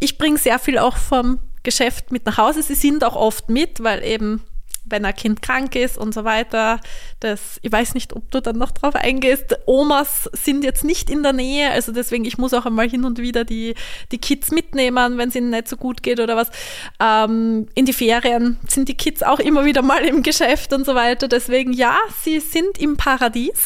ich bringe sehr viel auch vom Geschäft mit nach Hause. Sie sind auch oft mit, weil eben wenn ein Kind krank ist und so weiter. Das, ich weiß nicht, ob du dann noch drauf eingehst. Omas sind jetzt nicht in der Nähe, also deswegen, ich muss auch einmal hin und wieder die, die Kids mitnehmen, wenn es ihnen nicht so gut geht oder was. Ähm, in die Ferien sind die Kids auch immer wieder mal im Geschäft und so weiter. Deswegen, ja, sie sind im Paradies.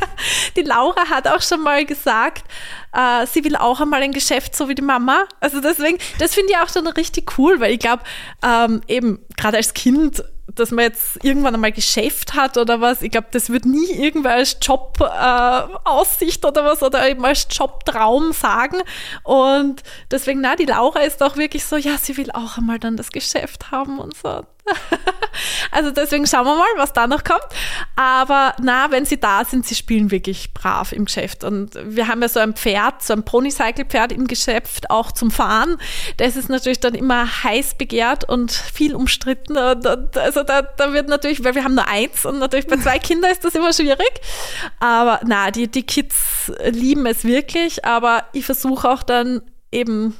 die Laura hat auch schon mal gesagt, äh, sie will auch einmal ein Geschäft so wie die Mama. Also deswegen, das finde ich auch schon richtig cool, weil ich glaube, ähm, eben gerade als Kind dass man jetzt irgendwann einmal Geschäft hat oder was, ich glaube, das wird nie irgendwer als Job-Aussicht äh, oder was oder eben als Jobtraum sagen. Und deswegen, na, die Laura ist auch wirklich so, ja, sie will auch einmal dann das Geschäft haben und so. also deswegen schauen wir mal, was da noch kommt. Aber na, wenn sie da sind, sie spielen wirklich brav im Geschäft. Und wir haben ja so ein Pferd, so ein Ponycycle-Pferd im Geschäft, auch zum Fahren. Das ist natürlich dann immer heiß begehrt und viel umstritten. Also da, da wird natürlich, weil wir haben nur eins und natürlich bei zwei Kindern ist das immer schwierig. Aber na, die, die Kids lieben es wirklich. Aber ich versuche auch dann eben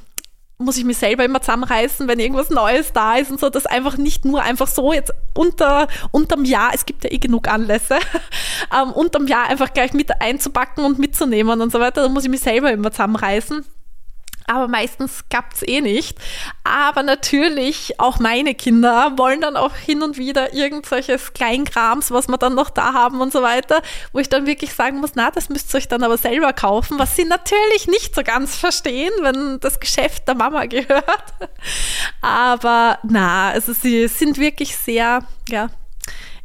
muss ich mich selber immer zusammenreißen, wenn irgendwas Neues da ist und so, das einfach nicht nur einfach so jetzt unter, unterm Jahr, es gibt ja eh genug Anlässe, ähm, unterm Jahr einfach gleich mit einzupacken und mitzunehmen und so weiter, da muss ich mich selber immer zusammenreißen. Aber meistens klappt es eh nicht. Aber natürlich, auch meine Kinder wollen dann auch hin und wieder irgendwelches Kleinkrams, was wir dann noch da haben und so weiter, wo ich dann wirklich sagen muss, na, das müsst ihr euch dann aber selber kaufen, was sie natürlich nicht so ganz verstehen, wenn das Geschäft der Mama gehört. Aber na, also sie sind wirklich sehr, ja,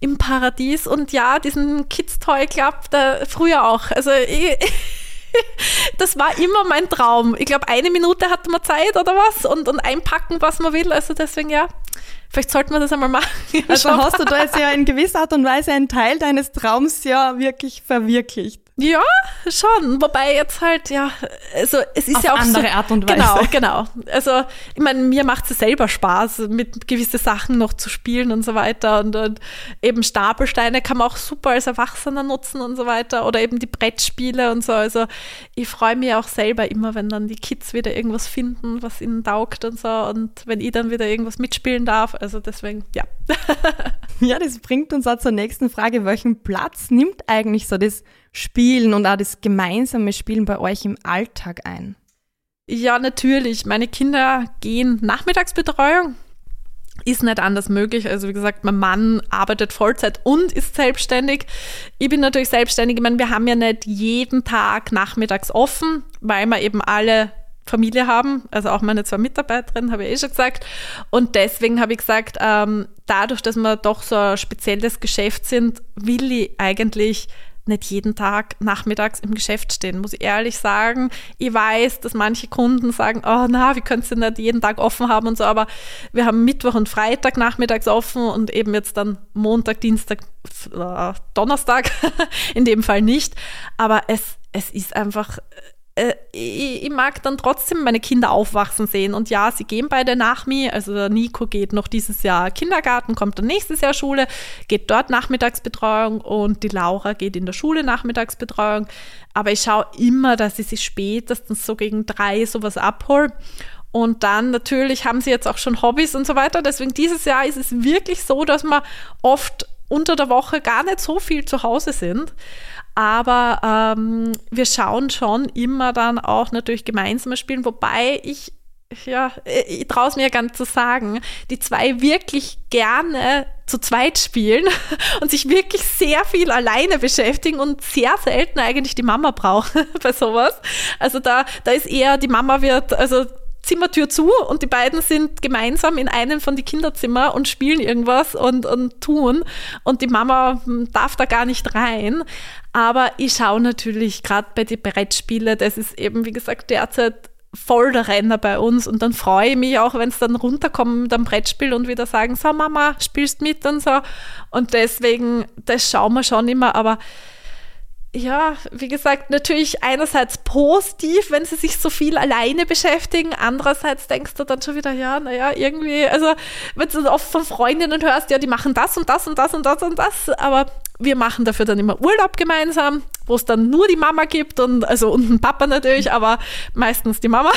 im Paradies und ja, diesen Kids Toy Club, da früher auch. Also ich, das war immer mein Traum. Ich glaube, eine Minute hatte man Zeit oder was und, und einpacken, was man will. Also deswegen, ja, vielleicht sollten wir das einmal machen. Also hast du da jetzt ja in gewisser Art und Weise einen Teil deines Traums ja wirklich verwirklicht. Ja, schon. Wobei jetzt halt, ja, also es ist Auf ja auch andere so, Art und Weise. Genau, genau. Also ich meine, mir macht es selber Spaß, mit gewisse Sachen noch zu spielen und so weiter. Und, und eben Stapelsteine kann man auch super als Erwachsener nutzen und so weiter. Oder eben die Brettspiele und so. Also ich freue mich auch selber immer, wenn dann die Kids wieder irgendwas finden, was ihnen taugt und so. Und wenn ich dann wieder irgendwas mitspielen darf. Also deswegen, ja. ja, das bringt uns auch zur nächsten Frage. Welchen Platz nimmt eigentlich so das Spielen und auch das gemeinsame Spielen bei euch im Alltag ein? Ja, natürlich. Meine Kinder gehen Nachmittagsbetreuung. Ist nicht anders möglich. Also wie gesagt, mein Mann arbeitet Vollzeit und ist selbstständig. Ich bin natürlich selbstständig. Ich meine, wir haben ja nicht jeden Tag nachmittags offen, weil wir eben alle Familie haben, also auch meine zwei Mitarbeiterinnen, habe ich eh schon gesagt. Und deswegen habe ich gesagt, ähm, dadurch, dass wir doch so ein spezielles Geschäft sind, will ich eigentlich nicht jeden Tag nachmittags im Geschäft stehen, muss ich ehrlich sagen. Ich weiß, dass manche Kunden sagen, oh na, wie könnt ihr nicht jeden Tag offen haben und so, aber wir haben Mittwoch und Freitag nachmittags offen und eben jetzt dann Montag, Dienstag, äh, Donnerstag, in dem Fall nicht. Aber es, es ist einfach äh, ich, ich, mag dann trotzdem meine Kinder aufwachsen sehen. Und ja, sie gehen beide nach mir. Also der Nico geht noch dieses Jahr Kindergarten, kommt dann nächstes Jahr Schule, geht dort Nachmittagsbetreuung und die Laura geht in der Schule Nachmittagsbetreuung. Aber ich schaue immer, dass ich sie spätestens so gegen drei sowas abhole. Und dann natürlich haben sie jetzt auch schon Hobbys und so weiter. Deswegen dieses Jahr ist es wirklich so, dass wir oft unter der Woche gar nicht so viel zu Hause sind. Aber ähm, wir schauen schon immer dann auch natürlich gemeinsam spielen, wobei ich ja, ich traue es mir gar nicht zu sagen, die zwei wirklich gerne zu zweit spielen und sich wirklich sehr viel alleine beschäftigen und sehr selten eigentlich die Mama brauchen bei sowas. Also da, da ist eher, die Mama wird, also Zimmertür zu und die beiden sind gemeinsam in einem von die Kinderzimmer und spielen irgendwas und, und tun und die Mama hm, darf da gar nicht rein. Aber ich schaue natürlich gerade bei den Brettspielen, das ist eben, wie gesagt, derzeit voll der Renner bei uns und dann freue ich mich auch, wenn es dann runterkommen mit einem Brettspiel und wieder sagen, so Mama, spielst mit und so. Und deswegen, das schauen wir schon immer, aber ja, wie gesagt, natürlich einerseits positiv, wenn sie sich so viel alleine beschäftigen, andererseits denkst du dann schon wieder, ja, naja, irgendwie, also wenn du oft von Freundinnen hörst, ja, die machen das und das und das und das und das, aber wir machen dafür dann immer Urlaub gemeinsam, wo es dann nur die Mama gibt und also und ein Papa natürlich, aber meistens die Mama,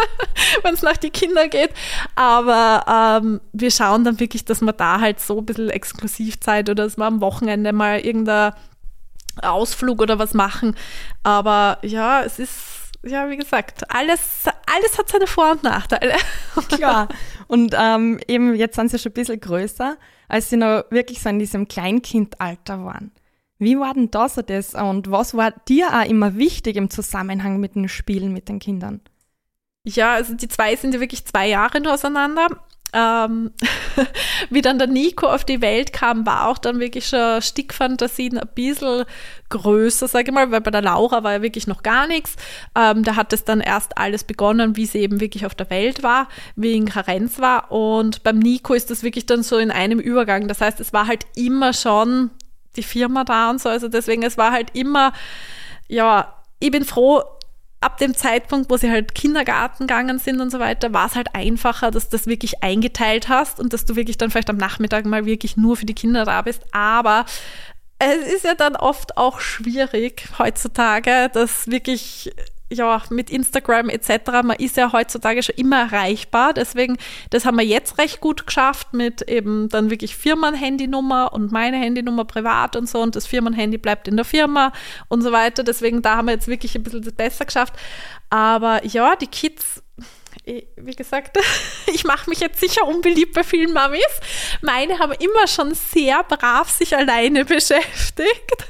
wenn es nach die Kinder geht. Aber ähm, wir schauen dann wirklich, dass wir da halt so ein bisschen Exklusivzeit oder dass wir am Wochenende mal irgendeine Ausflug oder was machen. Aber ja, es ist, ja, wie gesagt, alles, alles hat seine Vor- und Nachteile. Klar. Und ähm, eben jetzt sind sie schon ein bisschen größer, als sie noch wirklich so in diesem Kleinkindalter waren. Wie war denn da so das und was war dir auch immer wichtig im Zusammenhang mit den Spielen mit den Kindern? Ja, also die zwei sind ja wirklich zwei Jahre nur auseinander ähm, wie dann der Nico auf die Welt kam, war auch dann wirklich schon Stickfantasien ein bisschen größer, sage ich mal, weil bei der Laura war ja wirklich noch gar nichts. Ähm, da hat es dann erst alles begonnen, wie sie eben wirklich auf der Welt war, wie in Karenz war. Und beim Nico ist das wirklich dann so in einem Übergang. Das heißt, es war halt immer schon die Firma da und so. Also deswegen, es war halt immer, ja, ich bin froh, ab dem Zeitpunkt, wo sie halt Kindergarten gegangen sind und so weiter, war es halt einfacher, dass du das wirklich eingeteilt hast und dass du wirklich dann vielleicht am Nachmittag mal wirklich nur für die Kinder da bist. Aber es ist ja dann oft auch schwierig heutzutage, dass wirklich ja, mit Instagram etc., man ist ja heutzutage schon immer erreichbar. Deswegen, das haben wir jetzt recht gut geschafft mit eben dann wirklich Firmenhandynummer und meine Handynummer privat und so und das Firmenhandy bleibt in der Firma und so weiter. Deswegen, da haben wir jetzt wirklich ein bisschen besser geschafft. Aber ja, die Kids wie gesagt, ich mache mich jetzt sicher unbeliebt bei vielen Mamis. Meine haben immer schon sehr brav sich alleine beschäftigt,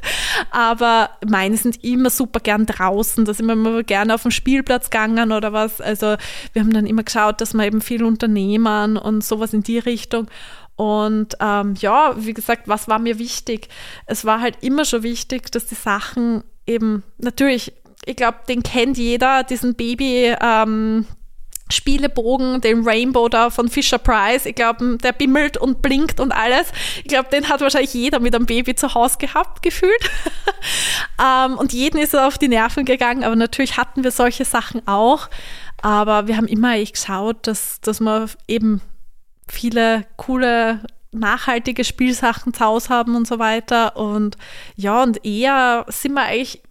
aber meine sind immer super gern draußen. Da sind wir immer gerne auf dem Spielplatz gegangen oder was. Also wir haben dann immer geschaut, dass wir eben viel unternehmen und sowas in die Richtung. Und ähm, ja, wie gesagt, was war mir wichtig? Es war halt immer schon wichtig, dass die Sachen eben natürlich ich glaube, den kennt jeder, diesen Baby, ähm, Spielebogen, den Rainbow da von Fisher Price. Ich glaube, der bimmelt und blinkt und alles. Ich glaube, den hat wahrscheinlich jeder mit einem Baby zu Hause gehabt, gefühlt. ähm, und jeden ist er auf die Nerven gegangen, aber natürlich hatten wir solche Sachen auch. Aber wir haben immer eigentlich geschaut, dass, dass wir eben viele coole nachhaltige Spielsachen zu Hause haben und so weiter. Und ja, und eher sind wir eigentlich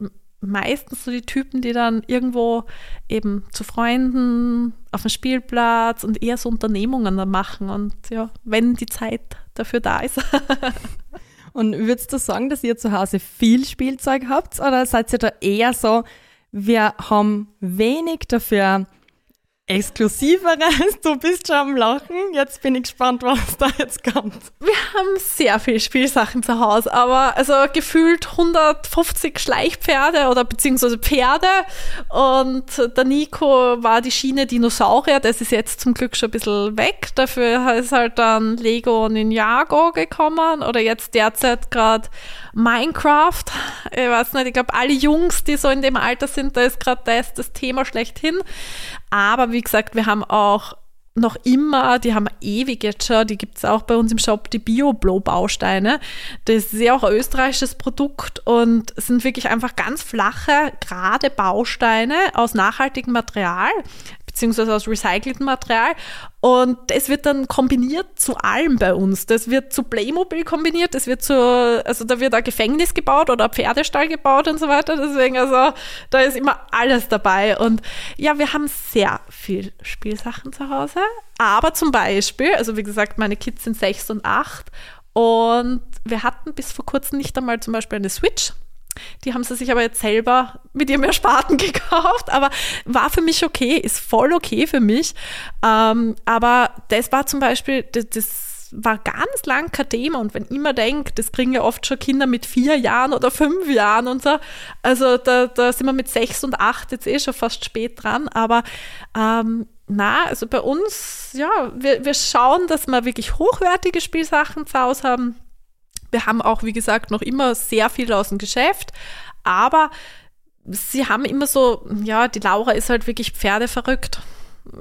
meistens so die Typen, die dann irgendwo eben zu Freunden auf dem Spielplatz und eher so Unternehmungen dann machen und ja, wenn die Zeit dafür da ist. und würdest du sagen, dass ihr zu Hause viel Spielzeug habt oder seid ihr da eher so, wir haben wenig dafür Exklusiveres. Du bist schon am Lachen. Jetzt bin ich gespannt, was da jetzt kommt. Wir haben sehr viele Spielsachen zu Hause, aber also gefühlt 150 Schleichpferde oder beziehungsweise Pferde. Und der Nico war die Schiene Dinosaurier. Das ist jetzt zum Glück schon ein bisschen weg. Dafür ist halt dann Lego Ninjago gekommen oder jetzt derzeit gerade Minecraft. Ich weiß nicht, ich glaube, alle Jungs, die so in dem Alter sind, da ist gerade das das Thema schlechthin. Aber wie gesagt, wir haben auch noch immer, die haben ewig jetzt schon, die gibt es auch bei uns im Shop, die Bio-Blow-Bausteine. Das ist ja auch ein österreichisches Produkt und sind wirklich einfach ganz flache, gerade Bausteine aus nachhaltigem Material beziehungsweise aus recyceltem Material. Und das wird dann kombiniert zu allem bei uns. Das wird zu Playmobil kombiniert, das wird zu, also da wird ein Gefängnis gebaut oder ein Pferdestall gebaut und so weiter. Deswegen, also da ist immer alles dabei. Und ja, wir haben sehr viel Spielsachen zu Hause. Aber zum Beispiel, also wie gesagt, meine Kids sind sechs und acht und wir hatten bis vor kurzem nicht einmal zum Beispiel eine Switch. Die haben sie sich aber jetzt selber mit ihrem Ersparten gekauft, aber war für mich okay, ist voll okay für mich. Ähm, aber das war zum Beispiel, das, das war ganz lang kein Thema und wenn ich immer denke, das kriegen ja oft schon Kinder mit vier Jahren oder fünf Jahren und so, also da, da sind wir mit sechs und acht jetzt eh schon fast spät dran, aber ähm, na, also bei uns, ja, wir, wir schauen, dass wir wirklich hochwertige Spielsachen zu Hause haben wir haben auch, wie gesagt, noch immer sehr viel aus dem Geschäft, aber sie haben immer so, ja, die Laura ist halt wirklich pferdeverrückt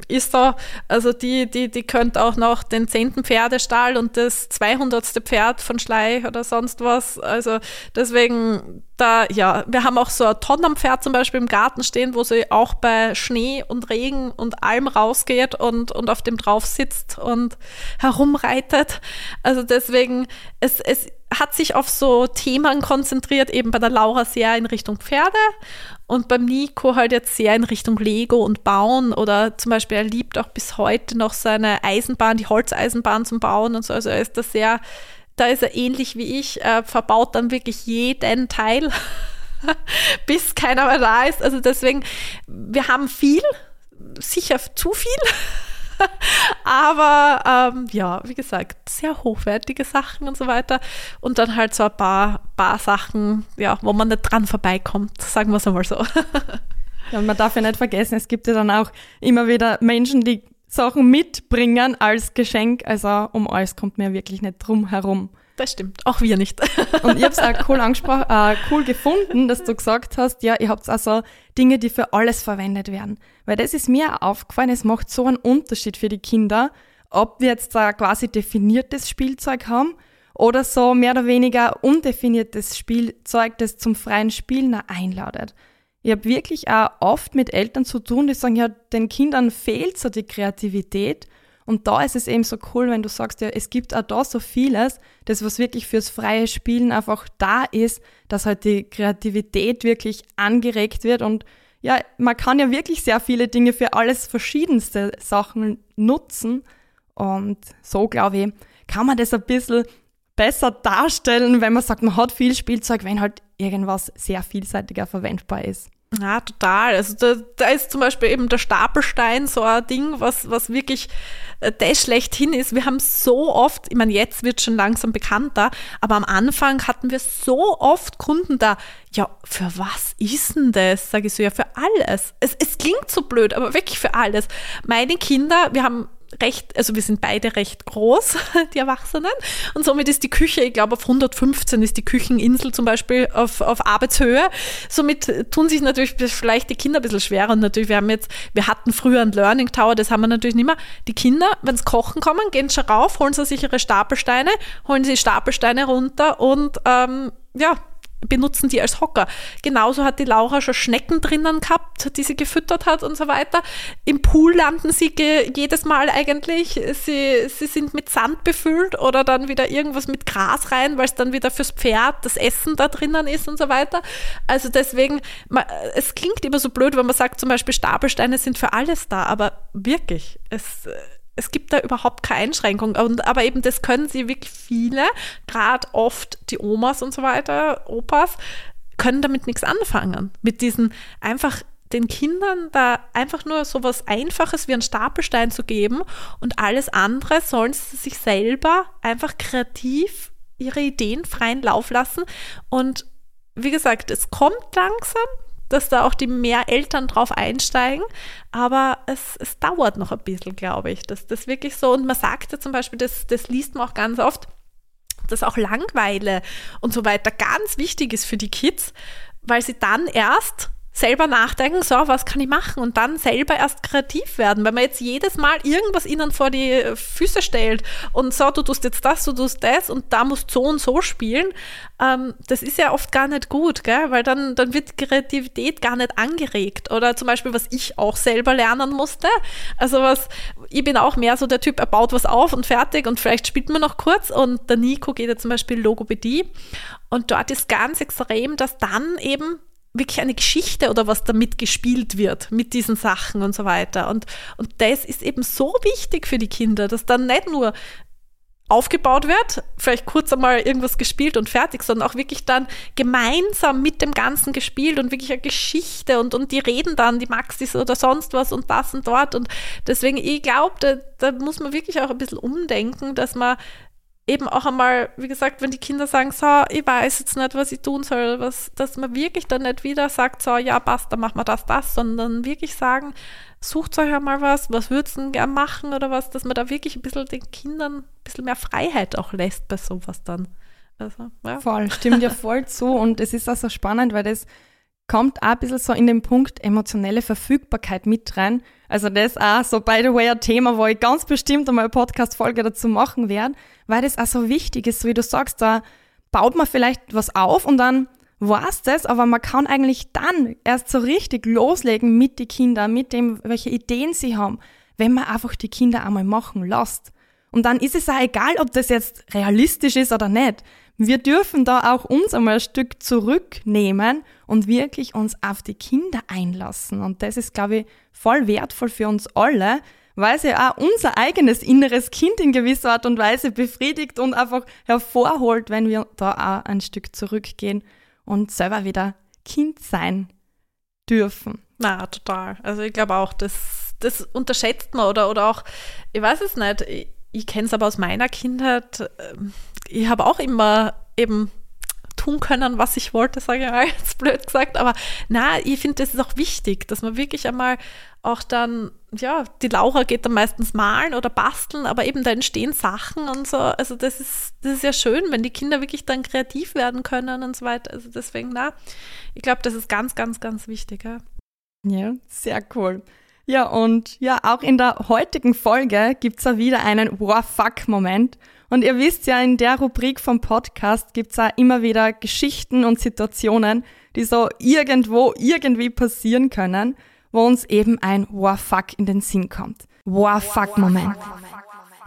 ist da, also die, die, die könnte auch noch den zehnten Pferdestall und das 200. Pferd von Schlei oder sonst was. Also deswegen, da, ja, wir haben auch so ein Tonnenpferd zum Beispiel im Garten stehen, wo sie auch bei Schnee und Regen und allem rausgeht und, und auf dem drauf sitzt und herumreitet. Also deswegen, es, es hat sich auf so Themen konzentriert, eben bei der Laura sehr in Richtung Pferde und beim Nico halt jetzt sehr in Richtung Lego und Bauen oder zum Beispiel er liebt auch bis heute noch seine Eisenbahn, die Holzeisenbahn zum Bauen und so. Also er ist da sehr, da ist er ähnlich wie ich, er verbaut dann wirklich jeden Teil, bis keiner mehr da ist. Also deswegen, wir haben viel, sicher zu viel. Aber ähm, ja, wie gesagt, sehr hochwertige Sachen und so weiter. Und dann halt so ein paar, paar Sachen, ja, wo man nicht dran vorbeikommt, sagen wir es einmal so. Ja, und man darf ja nicht vergessen, es gibt ja dann auch immer wieder Menschen, die Sachen mitbringen als Geschenk. Also um alles kommt mir wirklich nicht drum herum. Das stimmt, auch wir nicht. Und ich habe es auch cool angesprochen, äh, cool gefunden, dass du gesagt hast, ja, ihr habt also Dinge, die für alles verwendet werden. Weil das ist mir aufgefallen, es macht so einen Unterschied für die Kinder, ob wir jetzt da quasi definiertes Spielzeug haben oder so mehr oder weniger undefiniertes Spielzeug, das zum freien Spielen einladet. Ich habe wirklich auch oft mit Eltern zu tun, die sagen, ja, den Kindern fehlt so die Kreativität und da ist es eben so cool, wenn du sagst, ja, es gibt auch da so vieles, das was wirklich fürs freie Spielen einfach da ist, dass halt die Kreativität wirklich angeregt wird und ja, man kann ja wirklich sehr viele Dinge für alles verschiedenste Sachen nutzen. Und so, glaube ich, kann man das ein bisschen besser darstellen, wenn man sagt, man hat viel Spielzeug, wenn halt irgendwas sehr vielseitiger verwendbar ist. Ja, total. Also da, da ist zum Beispiel eben der Stapelstein so ein Ding, was, was wirklich äh, das schlechthin ist. Wir haben so oft, ich meine, jetzt wird schon langsam bekannter, aber am Anfang hatten wir so oft Kunden da, ja, für was ist denn das? Sage ich so, ja, für alles. Es, es klingt so blöd, aber wirklich für alles. Meine Kinder, wir haben recht, also wir sind beide recht groß, die Erwachsenen. Und somit ist die Küche, ich glaube, auf 115 ist die Kücheninsel zum Beispiel auf, auf Arbeitshöhe. Somit tun sich natürlich vielleicht die Kinder ein bisschen schwerer. Und natürlich, wir haben jetzt, wir hatten früher einen Learning Tower, das haben wir natürlich nicht mehr. Die Kinder, wenn sie kochen kommen, gehen schon rauf, holen sie sich ihre Stapelsteine, holen sie Stapelsteine runter und ähm, ja, benutzen die als Hocker. Genauso hat die Laura schon Schnecken drinnen gehabt, die sie gefüttert hat und so weiter. Im Pool landen sie jedes Mal eigentlich. Sie, sie sind mit Sand befüllt oder dann wieder irgendwas mit Gras rein, weil es dann wieder fürs Pferd das Essen da drinnen ist und so weiter. Also deswegen, man, es klingt immer so blöd, wenn man sagt, zum Beispiel Stapelsteine sind für alles da, aber wirklich, es es gibt da überhaupt keine Einschränkung. Und, aber eben, das können sie wirklich viele, gerade oft die Omas und so weiter, Opas, können damit nichts anfangen. Mit diesen einfach den Kindern da einfach nur so was Einfaches wie einen Stapelstein zu geben und alles andere sollen sie sich selber einfach kreativ ihre Ideen freien Lauf lassen. Und wie gesagt, es kommt langsam, dass da auch die mehr Eltern drauf einsteigen. Aber es, es dauert noch ein bisschen, glaube ich. dass das wirklich so, und man sagt ja zum Beispiel, das, das liest man auch ganz oft, dass auch Langweile und so weiter ganz wichtig ist für die Kids, weil sie dann erst selber nachdenken, so, was kann ich machen und dann selber erst kreativ werden. Wenn man jetzt jedes Mal irgendwas ihnen vor die Füße stellt und so, du tust jetzt das, du tust das und da musst so und so spielen, ähm, das ist ja oft gar nicht gut, gell? weil dann, dann wird Kreativität gar nicht angeregt. Oder zum Beispiel, was ich auch selber lernen musste, also was, ich bin auch mehr so der Typ, er baut was auf und fertig und vielleicht spielt man noch kurz und der Nico geht ja zum Beispiel Logopädie und dort ist ganz extrem, dass dann eben wirklich eine Geschichte oder was damit gespielt wird, mit diesen Sachen und so weiter. Und, und das ist eben so wichtig für die Kinder, dass dann nicht nur aufgebaut wird, vielleicht kurz einmal irgendwas gespielt und fertig, sondern auch wirklich dann gemeinsam mit dem Ganzen gespielt und wirklich eine Geschichte und, und die reden dann, die Maxis oder sonst was und das und dort. Und deswegen, ich glaube, da, da muss man wirklich auch ein bisschen umdenken, dass man eben auch einmal, wie gesagt, wenn die Kinder sagen, so, ich weiß jetzt nicht, was ich tun soll, was, dass man wirklich dann nicht wieder sagt, so, ja, passt, dann machen wir das, das, sondern wirklich sagen, sucht euch einmal was, was würdest du gern machen oder was, dass man da wirklich ein bisschen den Kindern ein bisschen mehr Freiheit auch lässt bei sowas dann. Also, ja. Voll, stimmt ja voll zu und es ist auch so spannend, weil das kommt auch ein bisschen so in den Punkt emotionelle Verfügbarkeit mit rein. Also das ist auch so, by the way, ein Thema, wo ich ganz bestimmt einmal eine Podcast-Folge dazu machen werde, weil das auch so wichtig ist, so wie du sagst, da baut man vielleicht was auf und dann war's das, aber man kann eigentlich dann erst so richtig loslegen mit den Kindern, mit dem, welche Ideen sie haben, wenn man einfach die Kinder einmal machen lässt. Und dann ist es auch egal, ob das jetzt realistisch ist oder nicht. Wir dürfen da auch uns einmal ein Stück zurücknehmen und wirklich uns auf die Kinder einlassen. Und das ist, glaube ich, voll wertvoll für uns alle, weil ja auch unser eigenes inneres Kind in gewisser Art und Weise befriedigt und einfach hervorholt, wenn wir da auch ein Stück zurückgehen und selber wieder Kind sein dürfen. Na, total. Also ich glaube auch, das, das unterschätzt man oder, oder auch, ich weiß es nicht, ich, ich kenne es aber aus meiner Kindheit, ähm, ich habe auch immer eben tun können, was ich wollte, sage ich mal, jetzt blöd gesagt. Aber na, ich finde, das ist auch wichtig, dass man wirklich einmal auch dann, ja, die Laura geht dann meistens malen oder basteln, aber eben da entstehen Sachen und so. Also das ist, das ist ja schön, wenn die Kinder wirklich dann kreativ werden können und so weiter. Also deswegen, na, ich glaube, das ist ganz, ganz, ganz wichtig. Ja, ja sehr cool. Ja, und ja, auch in der heutigen Folge gibt es ja wieder einen Wow-Fuck-Moment. Und ihr wisst ja, in der Rubrik vom Podcast gibt's auch immer wieder Geschichten und Situationen, die so irgendwo irgendwie passieren können, wo uns eben ein Wow fuck in den Sinn kommt. Wow fuck Moment.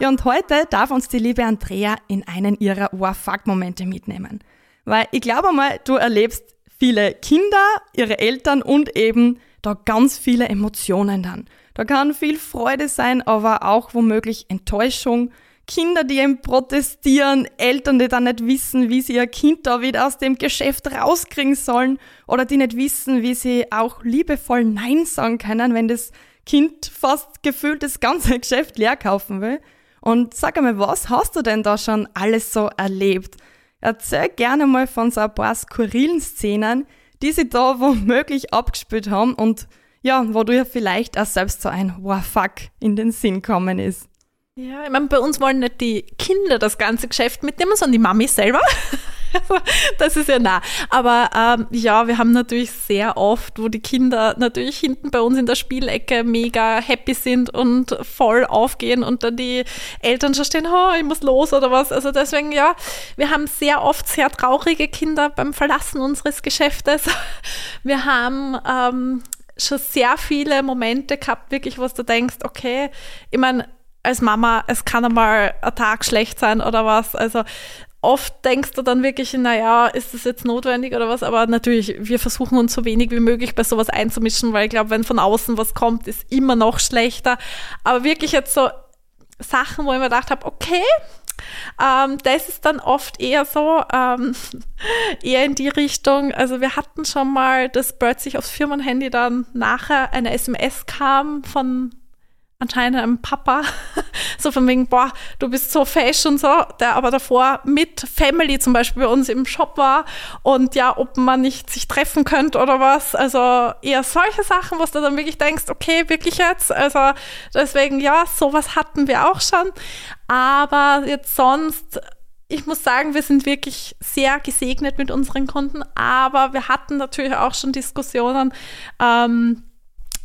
Ja, und heute darf uns die liebe Andrea in einen ihrer Wow fuck Momente mitnehmen. Weil ich glaube mal, du erlebst viele Kinder, ihre Eltern und eben da ganz viele Emotionen dann. Da kann viel Freude sein, aber auch womöglich Enttäuschung, Kinder, die eben protestieren, Eltern, die dann nicht wissen, wie sie ihr Kind da wieder aus dem Geschäft rauskriegen sollen oder die nicht wissen, wie sie auch liebevoll Nein sagen können, wenn das Kind fast gefühlt das ganze Geschäft leer kaufen will. Und sag einmal, was hast du denn da schon alles so erlebt? Erzähl gerne mal von so ein paar skurrilen Szenen, die sie da womöglich abgespielt haben und ja, wo du ja vielleicht auch selbst so ein Wow, fuck in den Sinn kommen ist. Ja, ich meine, bei uns wollen nicht die Kinder das ganze Geschäft mitnehmen, sondern die Mami selber. das ist ja nah. Aber ähm, ja, wir haben natürlich sehr oft, wo die Kinder natürlich hinten bei uns in der Spielecke mega happy sind und voll aufgehen und dann die Eltern schon stehen, oh, ich muss los oder was. Also deswegen, ja, wir haben sehr oft sehr traurige Kinder beim Verlassen unseres Geschäftes. Wir haben ähm, schon sehr viele Momente gehabt, wirklich, wo du denkst, okay, ich meine, als Mama, es kann einmal ein Tag schlecht sein oder was. Also oft denkst du dann wirklich, naja, ist das jetzt notwendig oder was? Aber natürlich, wir versuchen uns so wenig wie möglich bei sowas einzumischen, weil ich glaube, wenn von außen was kommt, ist immer noch schlechter. Aber wirklich jetzt so Sachen, wo ich mir gedacht habe, okay, ähm, das ist dann oft eher so, ähm, eher in die Richtung, also wir hatten schon mal, dass plötzlich aufs Firmenhandy dann nachher eine SMS kam von anscheinend einem Papa, so von wegen, boah, du bist so fesch und so, der aber davor mit Family zum Beispiel bei uns im Shop war und ja, ob man nicht sich treffen könnte oder was. Also eher solche Sachen, was du dann wirklich denkst, okay, wirklich jetzt. Also deswegen, ja, sowas hatten wir auch schon. Aber jetzt sonst ich muss sagen, wir sind wirklich sehr gesegnet mit unseren Kunden, aber wir hatten natürlich auch schon Diskussionen, ähm,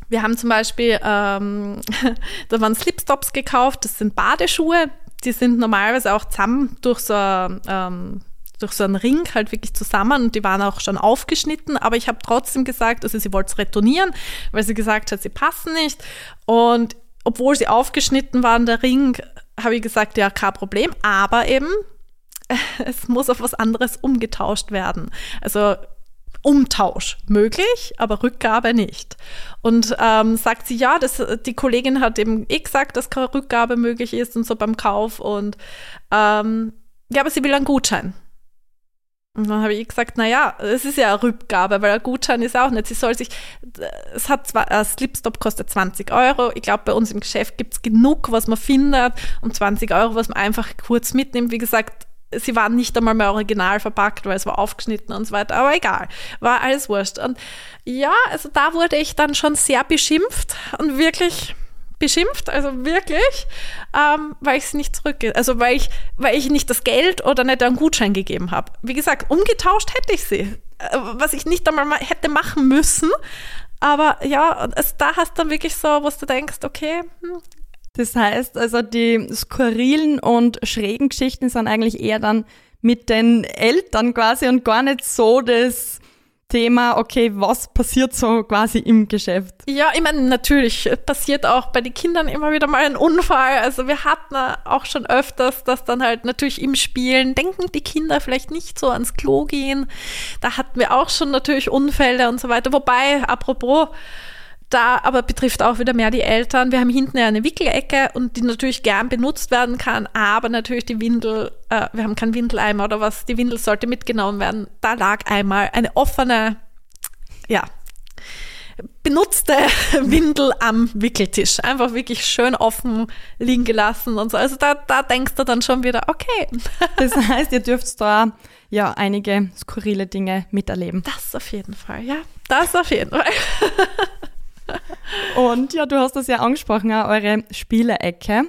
wir haben zum Beispiel, ähm, da waren Slipstops gekauft, das sind Badeschuhe, die sind normalerweise auch zusammen durch so, ähm, durch so einen Ring halt wirklich zusammen und die waren auch schon aufgeschnitten, aber ich habe trotzdem gesagt, also sie wollte es retournieren, weil sie gesagt hat, sie passen nicht. Und obwohl sie aufgeschnitten waren, der Ring, habe ich gesagt, ja, kein Problem, aber eben, es muss auf was anderes umgetauscht werden. Also Umtausch möglich, aber Rückgabe nicht. Und ähm, sagt sie, ja, das, die Kollegin hat eben eh gesagt, dass keine Rückgabe möglich ist und so beim Kauf. Und ähm, ja, aber sie will einen Gutschein. Und dann habe ich gesagt, naja, es ist ja eine Rückgabe, weil ein Gutschein ist auch nicht. Sie soll sich, es hat zwar, ein Slipstop kostet 20 Euro. Ich glaube, bei uns im Geschäft gibt es genug, was man findet, um 20 Euro, was man einfach kurz mitnimmt. Wie gesagt, sie waren nicht einmal mehr original verpackt, weil es war aufgeschnitten und so weiter. Aber egal, war alles wurscht. Und ja, also da wurde ich dann schon sehr beschimpft und wirklich beschimpft, also wirklich, ähm, weil ich es nicht zurückge, also weil ich, weil ich nicht das Geld oder nicht einen Gutschein gegeben habe. Wie gesagt, umgetauscht hätte ich sie, äh, was ich nicht einmal hätte machen müssen. Aber ja, also da hast du dann wirklich so, was du denkst, okay, hm, das heißt also, die skurrilen und schrägen Geschichten sind eigentlich eher dann mit den Eltern quasi und gar nicht so das Thema, okay, was passiert so quasi im Geschäft? Ja, ich meine, natürlich passiert auch bei den Kindern immer wieder mal ein Unfall. Also wir hatten auch schon öfters, dass dann halt natürlich im Spielen denken die Kinder vielleicht nicht so ans Klo gehen. Da hatten wir auch schon natürlich Unfälle und so weiter. Wobei, apropos, da aber betrifft auch wieder mehr die Eltern. Wir haben hinten ja eine Wickelecke und die natürlich gern benutzt werden kann, aber natürlich die Windel, äh, wir haben keinen Windeleimer oder was, die Windel sollte mitgenommen werden. Da lag einmal eine offene, ja, benutzte Windel am Wickeltisch. Einfach wirklich schön offen liegen gelassen und so. Also da, da denkst du dann schon wieder, okay. Das heißt, ihr dürft da ja einige skurrile Dinge miterleben. Das auf jeden Fall, ja. Das auf jeden Fall. Und ja, du hast das ja angesprochen, auch eure Spielecke.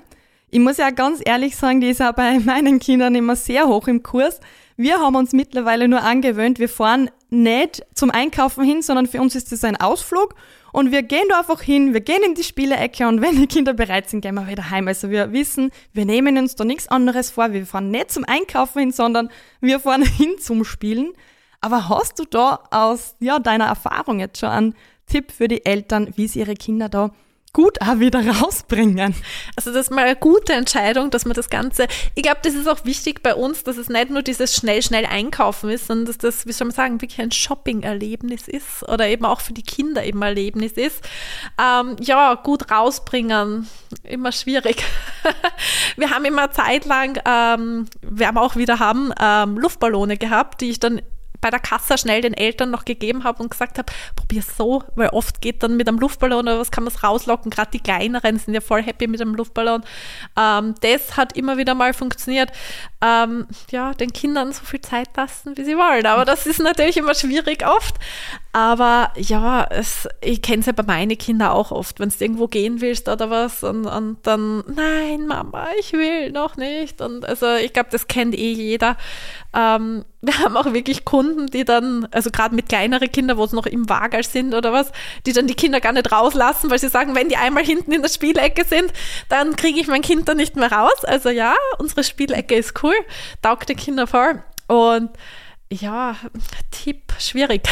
Ich muss ja ganz ehrlich sagen, die ist auch bei meinen Kindern immer sehr hoch im Kurs. Wir haben uns mittlerweile nur angewöhnt, wir fahren nicht zum Einkaufen hin, sondern für uns ist das ein Ausflug und wir gehen da einfach hin, wir gehen in die Spielecke und wenn die Kinder bereit sind, gehen wir wieder heim. Also wir wissen, wir nehmen uns da nichts anderes vor, wir fahren nicht zum Einkaufen hin, sondern wir fahren hin zum Spielen. Aber hast du da aus ja, deiner Erfahrung jetzt schon einen Tipp für die Eltern, wie sie ihre Kinder da gut auch wieder rausbringen. Also das ist mal eine gute Entscheidung, dass man das Ganze, ich glaube, das ist auch wichtig bei uns, dass es nicht nur dieses schnell, schnell einkaufen ist, sondern dass das, wie soll man sagen, wirklich ein Shopping-Erlebnis ist oder eben auch für die Kinder eben ein Erlebnis ist. Ähm, ja, gut rausbringen, immer schwierig. wir haben immer Zeit lang, ähm, wir haben auch wieder haben, ähm, Luftballone gehabt, die ich dann bei der Kasse schnell den Eltern noch gegeben habe und gesagt habe, probier so, weil oft geht dann mit einem Luftballon oder was kann man es rauslocken, gerade die kleineren sind ja voll happy mit einem Luftballon. Ähm, das hat immer wieder mal funktioniert. Ähm, ja, den Kindern so viel Zeit lassen, wie sie wollen, aber das ist natürlich immer schwierig oft. Aber ja, es, ich kenne es ja bei meinen Kindern auch oft, wenn du irgendwo gehen willst oder was und, und dann, nein, Mama, ich will noch nicht. Und also ich glaube, das kennt eh jeder. Ähm, wir haben auch wirklich Kunden, die dann, also gerade mit kleineren Kindern, wo es noch im Wagal sind oder was, die dann die Kinder gar nicht rauslassen, weil sie sagen, wenn die einmal hinten in der Spielecke sind, dann kriege ich mein Kind da nicht mehr raus. Also ja, unsere Spielecke ist cool, taugt die Kinder voll. Und ja, Tipp, schwierig.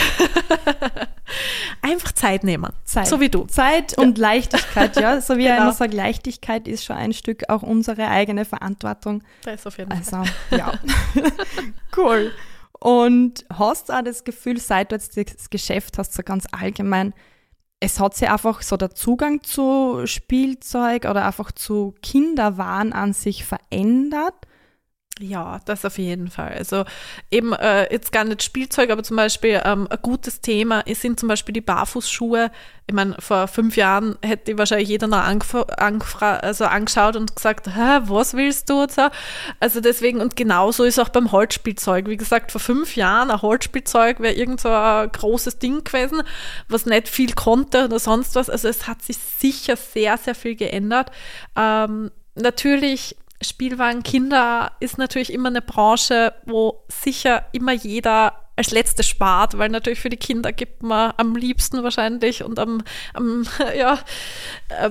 Einfach Zeit nehmen. Zeit. So wie du. Zeit und Leichtigkeit, ja. So wie genau. ich immer sage, Leichtigkeit ist schon ein Stück auch unsere eigene Verantwortung. Das ist auf jeden Fall. Also, ja. cool. Und hast du auch das Gefühl, seit du jetzt das Geschäft hast, so ganz allgemein, es hat sich einfach so der Zugang zu Spielzeug oder einfach zu Kinderwaren an sich verändert? Ja, das auf jeden Fall. Also eben äh, jetzt gar nicht Spielzeug, aber zum Beispiel ähm, ein gutes Thema sind zum Beispiel die Barfußschuhe. Ich meine, vor fünf Jahren hätte wahrscheinlich jeder noch also angeschaut und gesagt, Hä, was willst du? So. Also deswegen, und genauso ist auch beim Holzspielzeug. Wie gesagt, vor fünf Jahren ein Holzspielzeug wäre irgend so ein großes Ding gewesen, was nicht viel konnte oder sonst was. Also es hat sich sicher sehr, sehr viel geändert. Ähm, natürlich Spielwagen Kinder ist natürlich immer eine Branche, wo sicher immer jeder als letztes spart, weil natürlich für die Kinder gibt man am liebsten wahrscheinlich und am, am ja,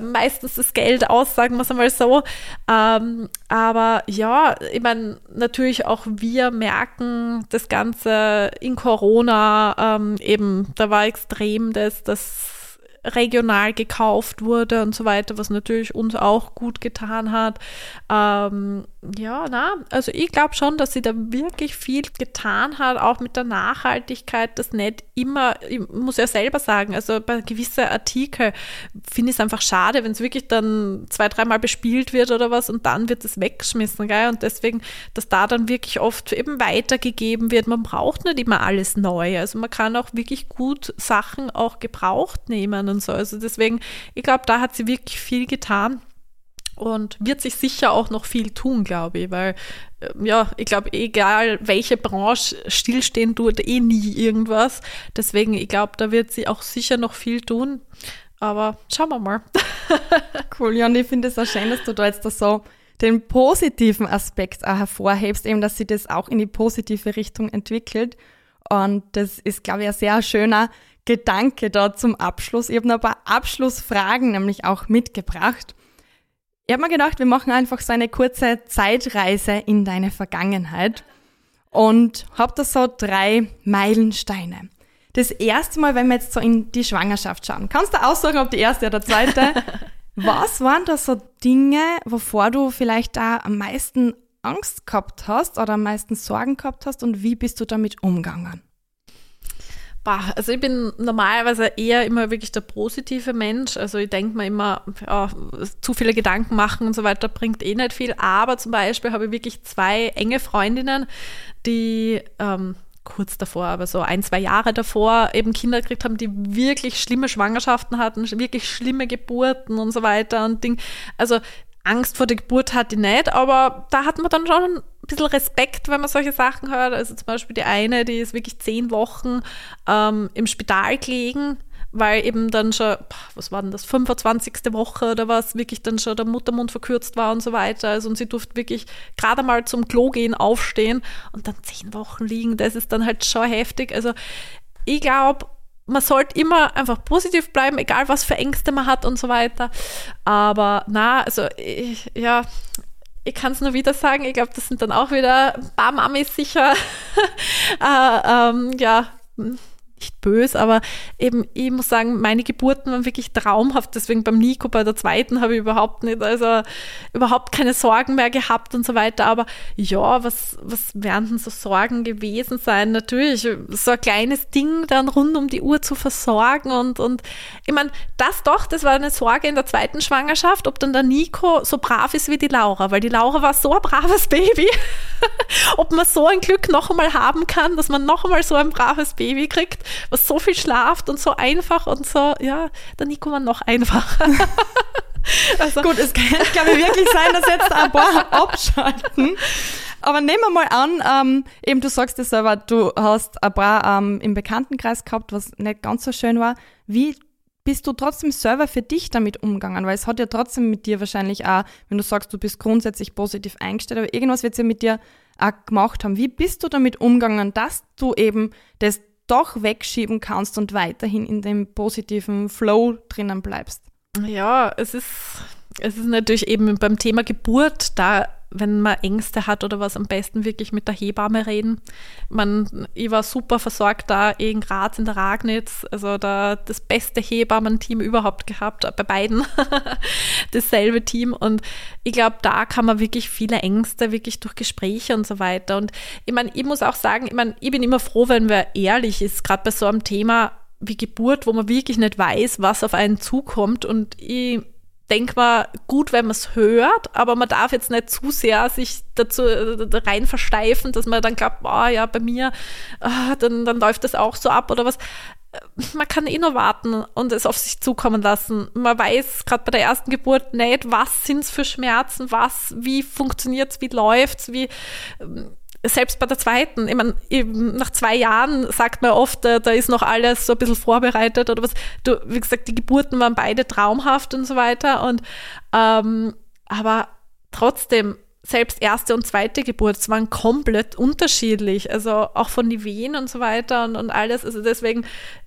meistens das Geld aus, sagen wir es einmal so. Ähm, aber ja, ich meine, natürlich auch wir merken das Ganze in Corona ähm, eben, da war extrem das, das regional gekauft wurde und so weiter, was natürlich uns auch gut getan hat. Ähm, ja, na, also ich glaube schon, dass sie da wirklich viel getan hat, auch mit der Nachhaltigkeit, das nicht immer, ich muss ja selber sagen, also bei gewissen Artikeln finde ich es einfach schade, wenn es wirklich dann zwei, dreimal bespielt wird oder was und dann wird es weggeschmissen, gell? Und deswegen, dass da dann wirklich oft eben weitergegeben wird. Man braucht nicht immer alles neu. Also man kann auch wirklich gut Sachen auch gebraucht nehmen und so. Also deswegen, ich glaube, da hat sie wirklich viel getan und wird sich sicher auch noch viel tun, glaube ich, weil äh, ja, ich glaube, egal welche Branche stillstehen tut, eh nie irgendwas. Deswegen, ich glaube, da wird sie auch sicher noch viel tun. Aber schauen wir mal. cool, ja, und ich finde es auch schön, dass du da jetzt das so den positiven Aspekt auch hervorhebst, eben, dass sie das auch in die positive Richtung entwickelt. Und das ist, glaube ich, ein sehr schöner Gedanke da zum Abschluss. Ich habe noch ein paar Abschlussfragen nämlich auch mitgebracht. Ich habe mir gedacht, wir machen einfach so eine kurze Zeitreise in deine Vergangenheit und habe da so drei Meilensteine. Das erste Mal, wenn wir jetzt so in die Schwangerschaft schauen, kannst du aussuchen, ob die erste oder zweite. Was waren da so Dinge, wovor du vielleicht da am meisten Angst gehabt hast oder am meisten Sorgen gehabt hast und wie bist du damit umgegangen? Also ich bin normalerweise eher immer wirklich der positive Mensch. Also ich denke mir immer, ja, zu viele Gedanken machen und so weiter bringt eh nicht viel. Aber zum Beispiel habe ich wirklich zwei enge Freundinnen, die ähm, kurz davor, aber so ein, zwei Jahre davor eben Kinder gekriegt haben, die wirklich schlimme Schwangerschaften hatten, wirklich schlimme Geburten und so weiter und Ding. Also Angst vor der Geburt hatte ich nicht, aber da hat man dann schon ein bisschen Respekt, wenn man solche Sachen hört. Also zum Beispiel die eine, die ist wirklich zehn Wochen ähm, im Spital gelegen, weil eben dann schon, was war denn das, 25. Woche oder was, wirklich dann schon der Muttermund verkürzt war und so weiter. Also und sie durfte wirklich gerade mal zum Klo gehen, aufstehen und dann zehn Wochen liegen. Das ist dann halt schon heftig. Also ich glaube, man sollte immer einfach positiv bleiben, egal was für Ängste man hat und so weiter. Aber na, also ich, ja, ich kann es nur wieder sagen, ich glaube, das sind dann auch wieder ein paar Mamis sicher, äh, ähm, ja, nicht böse, aber eben, ich muss sagen, meine Geburten waren wirklich traumhaft. Deswegen beim Nico, bei der zweiten habe ich überhaupt nicht, also überhaupt keine Sorgen mehr gehabt und so weiter. Aber ja, was, was werden denn so Sorgen gewesen sein? Natürlich, so ein kleines Ding dann rund um die Uhr zu versorgen und, und ich meine, das doch, das war eine Sorge in der zweiten Schwangerschaft, ob dann der Nico so brav ist wie die Laura, weil die Laura war so ein braves Baby. ob man so ein Glück noch einmal haben kann, dass man noch einmal so ein braves Baby kriegt was so viel schlaft und so einfach und so, ja, der Nico war noch einfacher. also, Gut, es kann, ich, wirklich sein, dass jetzt ein paar abschalten. Aber nehmen wir mal an, ähm, eben du sagst es selber, du hast ein paar ähm, im Bekanntenkreis gehabt, was nicht ganz so schön war. Wie bist du trotzdem selber für dich damit umgegangen? Weil es hat ja trotzdem mit dir wahrscheinlich auch, wenn du sagst, du bist grundsätzlich positiv eingestellt, aber irgendwas wird es ja mit dir auch gemacht haben. Wie bist du damit umgegangen, dass du eben das doch wegschieben kannst und weiterhin in dem positiven Flow drinnen bleibst. Ja, es ist, es ist natürlich eben beim Thema Geburt, da wenn man Ängste hat oder was, am besten wirklich mit der Hebamme reden. Man, ich war super versorgt da in Graz in der Ragnitz, also da das beste Hebammen-Team überhaupt gehabt, bei beiden. Dasselbe Team. Und ich glaube, da kann man wirklich viele Ängste wirklich durch Gespräche und so weiter. Und ich meine, ich muss auch sagen, ich meine, ich bin immer froh, wenn wer ehrlich ist, gerade bei so einem Thema wie Geburt, wo man wirklich nicht weiß, was auf einen zukommt. Und ich denke mal, gut, wenn man es hört, aber man darf jetzt nicht zu sehr sich dazu äh, rein versteifen, dass man dann glaubt, oh, ja, bei mir, oh, dann, dann läuft das auch so ab oder was. Äh, man kann eh nur warten und es auf sich zukommen lassen. Man weiß gerade bei der ersten Geburt nicht, was sind es für Schmerzen, was, wie funktioniert es, wie läuft es, wie ähm, selbst bei der zweiten, ich meine, nach zwei Jahren sagt man oft, da, da, ist noch alles so ein bisschen vorbereitet oder was. Du, wie gesagt, die Geburten waren beide traumhaft und so weiter. Und ähm, aber trotzdem, selbst erste und zweite Geburt waren komplett unterschiedlich. Also auch von den Wehen und so weiter und, und alles. Also deswegen,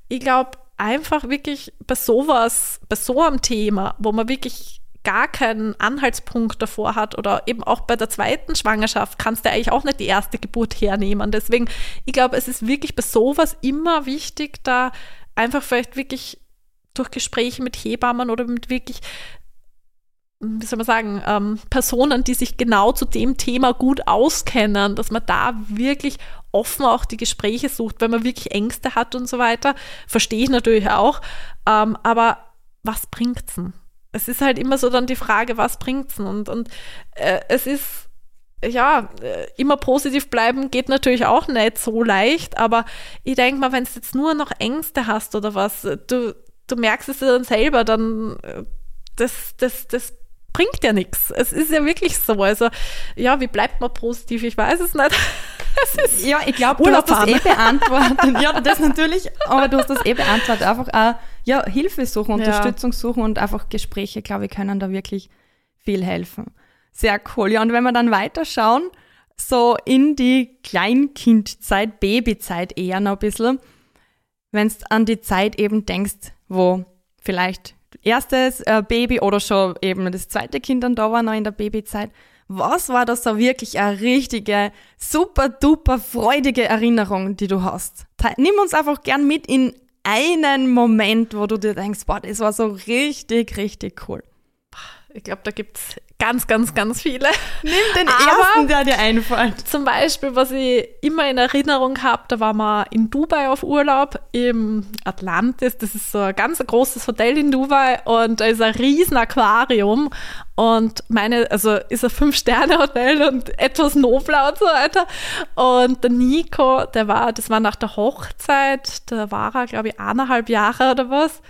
ich glaube, einfach wirklich bei sowas, bei so einem Thema, wo man wirklich gar keinen Anhaltspunkt davor hat oder eben auch bei der zweiten Schwangerschaft kannst du eigentlich auch nicht die erste Geburt hernehmen. Deswegen, ich glaube, es ist wirklich bei sowas immer wichtig, da einfach vielleicht wirklich durch Gespräche mit Hebammen oder mit wirklich, wie soll man sagen, ähm, Personen, die sich genau zu dem Thema gut auskennen, dass man da wirklich offen auch die Gespräche sucht, wenn man wirklich Ängste hat und so weiter. Verstehe ich natürlich auch. Ähm, aber was bringt's denn? Es ist halt immer so dann die Frage, was bringt's denn? Und, und äh, es ist, ja, äh, immer positiv bleiben geht natürlich auch nicht so leicht, aber ich denke mal, wenn du jetzt nur noch Ängste hast oder was, du, du merkst es ja dann selber, dann äh, das, das, das bringt ja nichts. Es ist ja wirklich so. Also, ja, wie bleibt man positiv? Ich weiß es nicht. ja, ich glaube, du hast das eh beantwortet. ja, das natürlich, aber du hast das eh beantwortet. Einfach auch, ja, Hilfe suchen, Unterstützung ja. suchen und einfach Gespräche, glaube ich, können da wirklich viel helfen. Sehr cool. Ja, und wenn wir dann weiterschauen, so in die Kleinkindzeit, Babyzeit eher noch ein bisschen, wenn du an die Zeit eben denkst, wo vielleicht erstes äh, Baby oder schon eben das zweite Kind dann da war, noch in der Babyzeit, was war das so wirklich eine richtige, super duper freudige Erinnerung, die du hast? Nimm uns einfach gern mit in einen Moment, wo du dir denkst, boah, das war so richtig, richtig cool. Ich glaube, da gibt es ganz, ganz, ganz viele. Nimm den Aber ersten, der dir einfällt. Zum Beispiel, was ich immer in Erinnerung habe, da waren wir in Dubai auf Urlaub, im Atlantis. Das ist so ein ganz großes Hotel in Dubai und da ist ein riesen Aquarium und meine, also ist ein Fünf-Sterne-Hotel und etwas nobler und so weiter. Und der Nico, der war, das war nach der Hochzeit, da war er, glaube ich, eineinhalb Jahre oder was.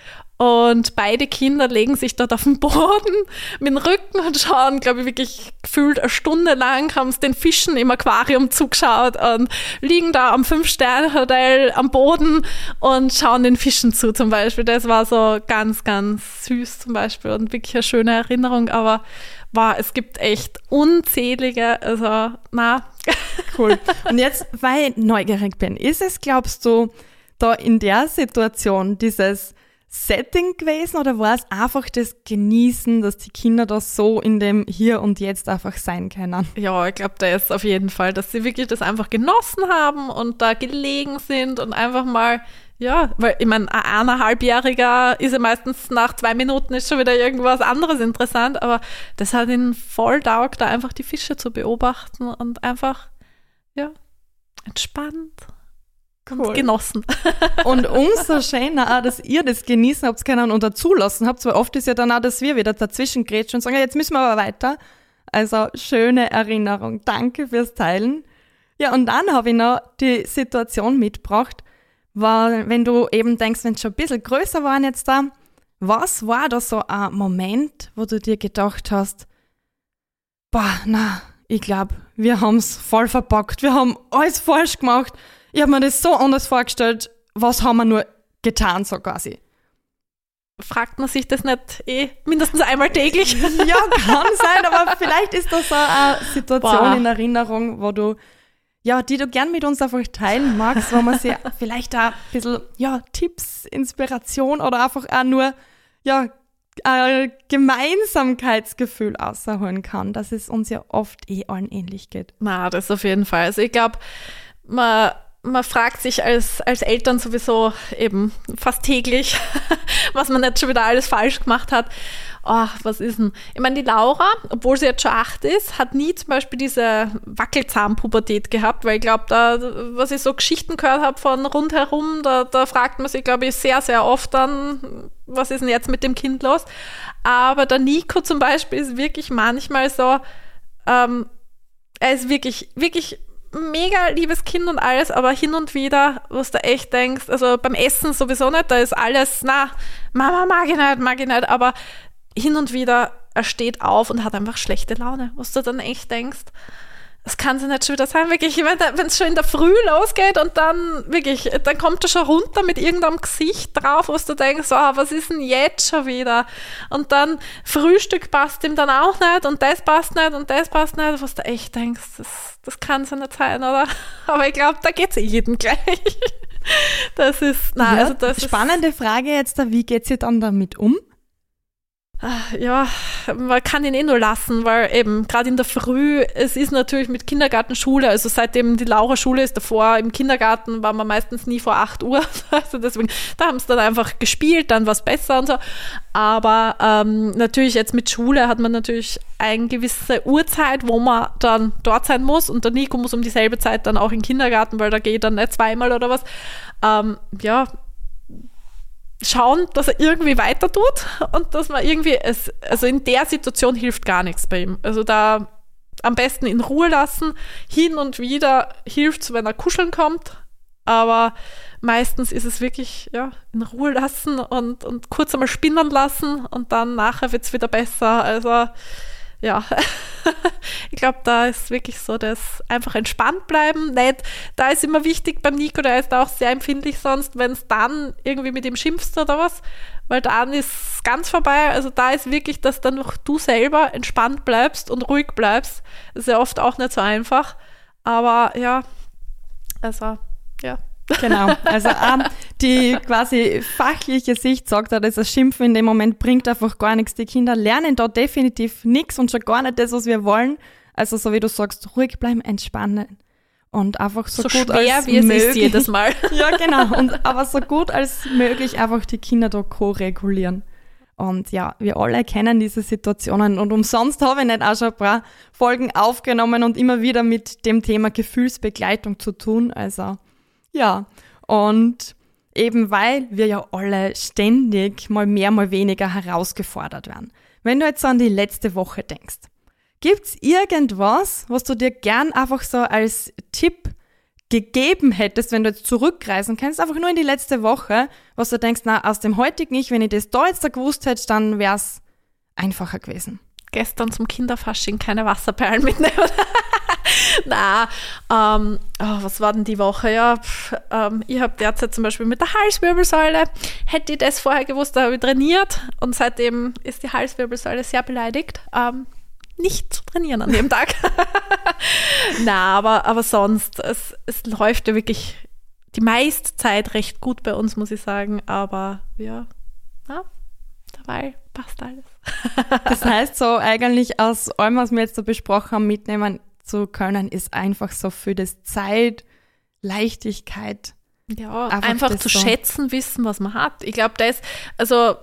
Und beide Kinder legen sich dort auf den Boden mit dem Rücken und schauen, glaube ich, wirklich gefühlt eine Stunde lang, haben es den Fischen im Aquarium zugeschaut und liegen da am Fünf-Sterne-Hotel am Boden und schauen den Fischen zu zum Beispiel. Das war so ganz, ganz süß zum Beispiel und wirklich eine schöne Erinnerung, aber war, es gibt echt unzählige, also na. Cool. Und jetzt, weil ich neugierig bin, ist es, glaubst du, da in der Situation dieses Setting gewesen oder war es einfach das Genießen, dass die Kinder da so in dem Hier und Jetzt einfach sein können? Ja, ich glaube, da ist auf jeden Fall, dass sie wirklich das einfach genossen haben und da gelegen sind und einfach mal ja, weil ich meine, ein eineinhalbjähriger ist ja meistens nach zwei Minuten ist schon wieder irgendwas anderes interessant, aber das hat ihn voll taugt, da einfach die Fische zu beobachten und einfach, ja, entspannt cool. und genossen. Und umso schöner auch, dass ihr das genießen habt können und dazulassen habt, weil oft ist ja dann auch, dass wir wieder dazwischen grätschen und sagen, ja, jetzt müssen wir aber weiter. Also schöne Erinnerung. Danke fürs Teilen. Ja, und dann habe ich noch die Situation mitgebracht, war, wenn du eben denkst, wenn es schon ein bisschen größer waren jetzt da, was war da so ein Moment, wo du dir gedacht hast, boah, na, ich glaube, wir haben es voll verpackt, wir haben alles falsch gemacht. Ich habe mir das so anders vorgestellt, was haben wir nur getan, so quasi. Fragt man sich das nicht eh mindestens einmal täglich? ja, kann sein, aber vielleicht ist das so eine Situation boah. in Erinnerung, wo du ja, die du gern mit uns einfach teilen magst, wo man sich vielleicht auch ein bisschen, ja, Tipps, Inspiration oder einfach auch nur, ja, ein Gemeinsamkeitsgefühl außerholen kann, dass es uns ja oft eh allen ähnlich geht. Na, das auf jeden Fall. Also ich glaube, man man fragt sich als, als Eltern sowieso eben fast täglich, was man jetzt schon wieder alles falsch gemacht hat. Oh, was ist denn? Ich meine, die Laura, obwohl sie jetzt schon acht ist, hat nie zum Beispiel diese Wackelzahnpubertät gehabt, weil ich glaube, da, was ich so Geschichten gehört habe von rundherum, da, da fragt man sich, glaube ich, sehr, sehr oft dann, was ist denn jetzt mit dem Kind los? Aber der Nico zum Beispiel ist wirklich manchmal so, ähm, er ist wirklich, wirklich mega liebes Kind und alles, aber hin und wieder, was du echt denkst, also beim Essen sowieso nicht, da ist alles, na, Mama mag ich nicht, mag ich nicht, aber hin und wieder, er steht auf und hat einfach schlechte Laune, was du dann echt denkst, das kann sie nicht schon wieder sein, wirklich, wenn es schon in der Früh losgeht und dann wirklich, dann kommt er schon runter mit irgendeinem Gesicht drauf, wo du denkst, oh, was ist denn jetzt schon wieder? Und dann Frühstück passt ihm dann auch nicht und das passt nicht und das passt nicht, was du echt denkst, das, das kann es nicht sein, oder? Aber ich glaube, da geht es eh jedem gleich. Das ist, nein, ja, also das spannende ist, Frage jetzt, wie geht sie dann damit um? Ja, man kann ihn eh nur lassen, weil eben gerade in der Früh, es ist natürlich mit Kindergartenschule, also seitdem die Laura Schule ist, davor im Kindergarten war man meistens nie vor 8 Uhr, also deswegen, da haben sie dann einfach gespielt, dann war es besser und so. Aber ähm, natürlich jetzt mit Schule hat man natürlich eine gewisse Uhrzeit, wo man dann dort sein muss und der Nico muss um dieselbe Zeit dann auch in den Kindergarten, weil da geht dann nicht zweimal oder was. Ähm, ja, schauen, dass er irgendwie weiter tut und dass man irgendwie, es, also in der Situation hilft gar nichts bei ihm. Also da am besten in Ruhe lassen. Hin und wieder hilft wenn er kuscheln kommt, aber meistens ist es wirklich, ja, in Ruhe lassen und, und kurz einmal spinnen lassen und dann nachher wird es wieder besser. Also ja, ich glaube, da ist wirklich so das einfach entspannt bleiben. Nicht, da ist immer wichtig beim Nico, der ist auch sehr empfindlich sonst, wenn es dann irgendwie mit ihm schimpfst oder was, weil dann ist ganz vorbei. Also da ist wirklich, dass dann noch du selber entspannt bleibst und ruhig bleibst. Das ist ja oft auch nicht so einfach. Aber ja, also ja. Genau, also ähm, die quasi fachliche Sicht sagt, dass das Schimpfen in dem Moment bringt einfach gar nichts. Die Kinder lernen da definitiv nichts und schon gar nicht das, was wir wollen. Also so wie du sagst, ruhig bleiben, entspannen und einfach so, so gut schwer, als wie es möglich. ist jedes Mal. ja, genau. Und aber so gut als möglich einfach die Kinder da ko-regulieren. Und ja, wir alle kennen diese Situationen und umsonst habe ich nicht auch schon ein paar Folgen aufgenommen und immer wieder mit dem Thema Gefühlsbegleitung zu tun. Also ja, und eben weil wir ja alle ständig mal mehr, mal weniger herausgefordert werden. Wenn du jetzt an die letzte Woche denkst, gibt's irgendwas, was du dir gern einfach so als Tipp gegeben hättest, wenn du jetzt zurückreisen kannst, einfach nur in die letzte Woche, was du denkst, na, aus dem heutigen Ich, wenn ich das da jetzt da gewusst hätte, dann wär's einfacher gewesen. Gestern zum Kinderfasching keine Wasserperlen mitnehmen. Na, ähm, oh, was war denn die Woche? Ja, pff, ähm, ich habe derzeit zum Beispiel mit der Halswirbelsäule, hätte ich das vorher gewusst, da habe ich trainiert und seitdem ist die Halswirbelsäule sehr beleidigt. Ähm, nicht zu trainieren an dem Tag. Na, aber, aber sonst, es, es läuft ja wirklich die meiste Zeit recht gut bei uns, muss ich sagen. Aber ja, na, dabei passt alles. das heißt so eigentlich aus allem, was wir jetzt so besprochen haben, mitnehmen, zu können, ist einfach so für das Zeit, Leichtigkeit. Ja, einfach, einfach zu so. schätzen wissen, was man hat. Ich glaube, das, also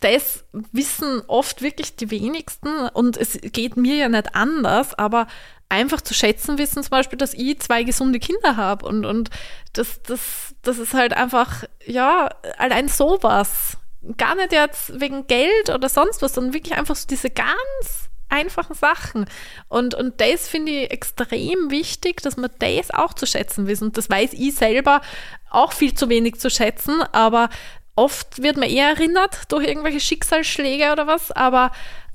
das wissen oft wirklich die wenigsten und es geht mir ja nicht anders, aber einfach zu schätzen wissen zum Beispiel, dass ich zwei gesunde Kinder habe und, und das, das, das ist halt einfach, ja, allein sowas. Gar nicht jetzt wegen Geld oder sonst was, sondern wirklich einfach so diese ganz einfachen Sachen. Und, und das finde ich extrem wichtig, dass man das auch zu schätzen wissen. Und das weiß ich selber auch viel zu wenig zu schätzen, aber oft wird man eher erinnert durch irgendwelche Schicksalsschläge oder was, aber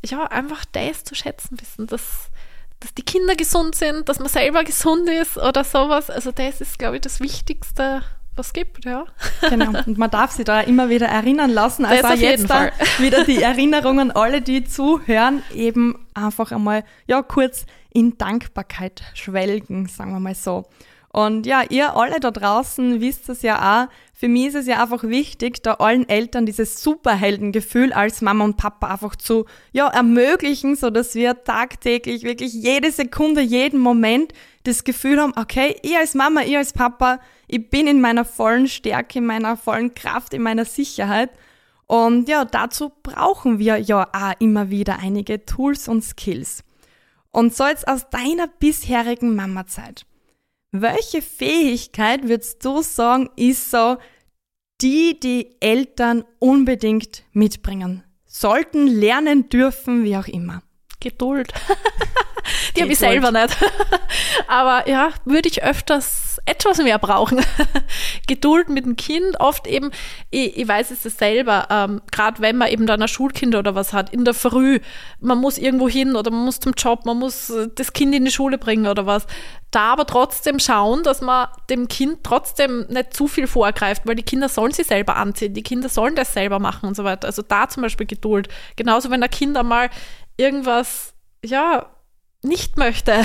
ja, einfach das zu schätzen wissen, dass, dass die Kinder gesund sind, dass man selber gesund ist oder sowas. Also das ist, glaube ich, das Wichtigste, was gibt, ja. Genau, und man darf sich da immer wieder erinnern lassen. Also auch jetzt da wieder die Erinnerungen, alle, die zuhören, eben einfach einmal, ja, kurz in Dankbarkeit schwelgen, sagen wir mal so. Und ja, ihr alle da draußen wisst es ja auch. Für mich ist es ja einfach wichtig, da allen Eltern dieses Superheldengefühl als Mama und Papa einfach zu, ja, ermöglichen, so dass wir tagtäglich wirklich jede Sekunde, jeden Moment das Gefühl haben, okay, ich als Mama, ich als Papa, ich bin in meiner vollen Stärke, in meiner vollen Kraft, in meiner Sicherheit. Und ja, dazu brauchen wir ja auch immer wieder einige Tools und Skills. Und so jetzt aus deiner bisherigen Mama-Zeit. Welche Fähigkeit würdest du sagen, ist so, die die Eltern unbedingt mitbringen? Sollten, lernen dürfen, wie auch immer. Geduld. die habe ich selber nicht. Aber ja, würde ich öfters etwas mehr brauchen. Geduld mit dem Kind, oft eben, ich, ich weiß es selber, ähm, gerade wenn man eben dann ein Schulkind oder was hat, in der Früh, man muss irgendwo hin oder man muss zum Job, man muss äh, das Kind in die Schule bringen oder was. Da aber trotzdem schauen, dass man dem Kind trotzdem nicht zu viel vorgreift, weil die Kinder sollen sie selber anziehen, die Kinder sollen das selber machen und so weiter. Also da zum Beispiel Geduld. Genauso wenn ein Kind einmal irgendwas, ja, nicht möchte,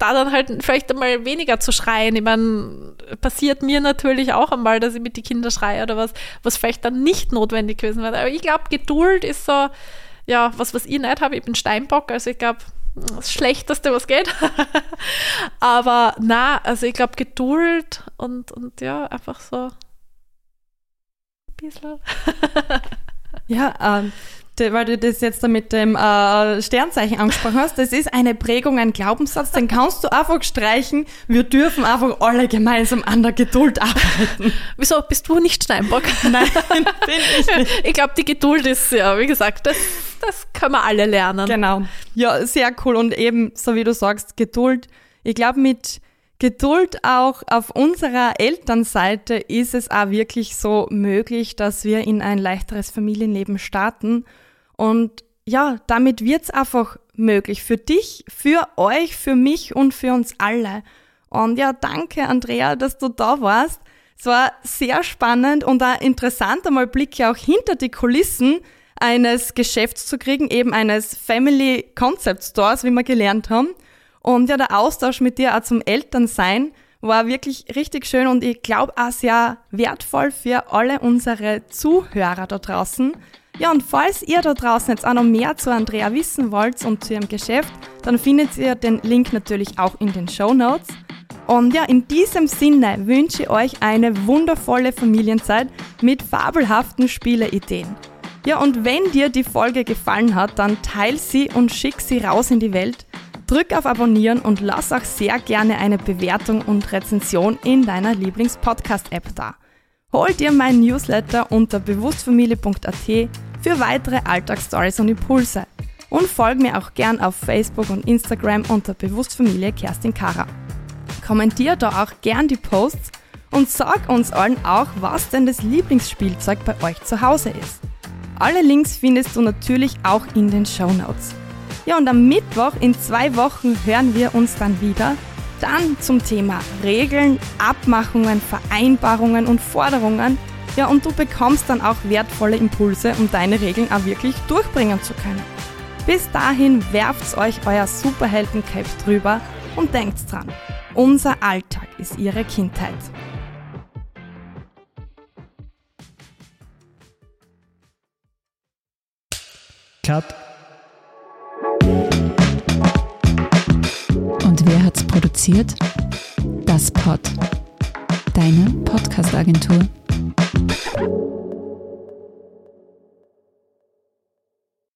da dann halt vielleicht einmal weniger zu schreien. Ich meine, passiert mir natürlich auch einmal, dass ich mit den Kindern schreie oder was, was vielleicht dann nicht notwendig gewesen wäre. Aber ich glaube, Geduld ist so, ja, was, was ich nicht habe. Ich bin Steinbock, also ich glaube, das Schlechteste, was geht. Aber na, also ich glaube, Geduld und, und ja, einfach so ein bisschen. ja, ähm, weil du das jetzt da mit dem äh, Sternzeichen angesprochen hast, das ist eine Prägung, ein Glaubenssatz, den kannst du einfach streichen. Wir dürfen einfach alle gemeinsam an der Geduld arbeiten. Wieso bist du nicht Steinbock? Nein, bin ich nicht. Ich glaube, die Geduld ist, ja, wie gesagt, das, das können wir alle lernen. Genau. Ja, sehr cool. Und eben, so wie du sagst, Geduld. Ich glaube, mit Geduld auch auf unserer Elternseite ist es auch wirklich so möglich, dass wir in ein leichteres Familienleben starten. Und ja, damit wird's einfach möglich. Für dich, für euch, für mich und für uns alle. Und ja, danke Andrea, dass du da warst. Es war sehr spannend und auch interessant, einmal Blicke auch hinter die Kulissen eines Geschäfts zu kriegen, eben eines Family Concept Stores, wie wir gelernt haben. Und ja, der Austausch mit dir auch zum Elternsein war wirklich richtig schön und ich glaube auch sehr wertvoll für alle unsere Zuhörer da draußen. Ja, und falls ihr da draußen jetzt auch noch mehr zu Andrea wissen wollt und zu ihrem Geschäft, dann findet ihr den Link natürlich auch in den Show Notes. Und ja, in diesem Sinne wünsche ich euch eine wundervolle Familienzeit mit fabelhaften Spieleideen. Ja, und wenn dir die Folge gefallen hat, dann teil sie und schick sie raus in die Welt. Drück auf Abonnieren und lass auch sehr gerne eine Bewertung und Rezension in deiner Lieblings-Podcast-App da. Hol dir meinen Newsletter unter bewusstfamilie.at für weitere Alltagsstories und Impulse. Und folg mir auch gern auf Facebook und Instagram unter Bewusstfamilie Kerstin Kara. Kommentier da auch gern die Posts und sag uns allen auch, was denn das Lieblingsspielzeug bei euch zu Hause ist. Alle Links findest du natürlich auch in den Show Notes. Ja, und am Mittwoch in zwei Wochen hören wir uns dann wieder. Dann zum Thema Regeln, Abmachungen, Vereinbarungen und Forderungen. Ja, und du bekommst dann auch wertvolle Impulse, um deine Regeln auch wirklich durchbringen zu können. Bis dahin werft euch euer Superhelden-Cape drüber und denkt dran, unser Alltag ist ihre Kindheit. Cut. Und wer hat's produziert? Das Pod. deine Podcast-Agentur. you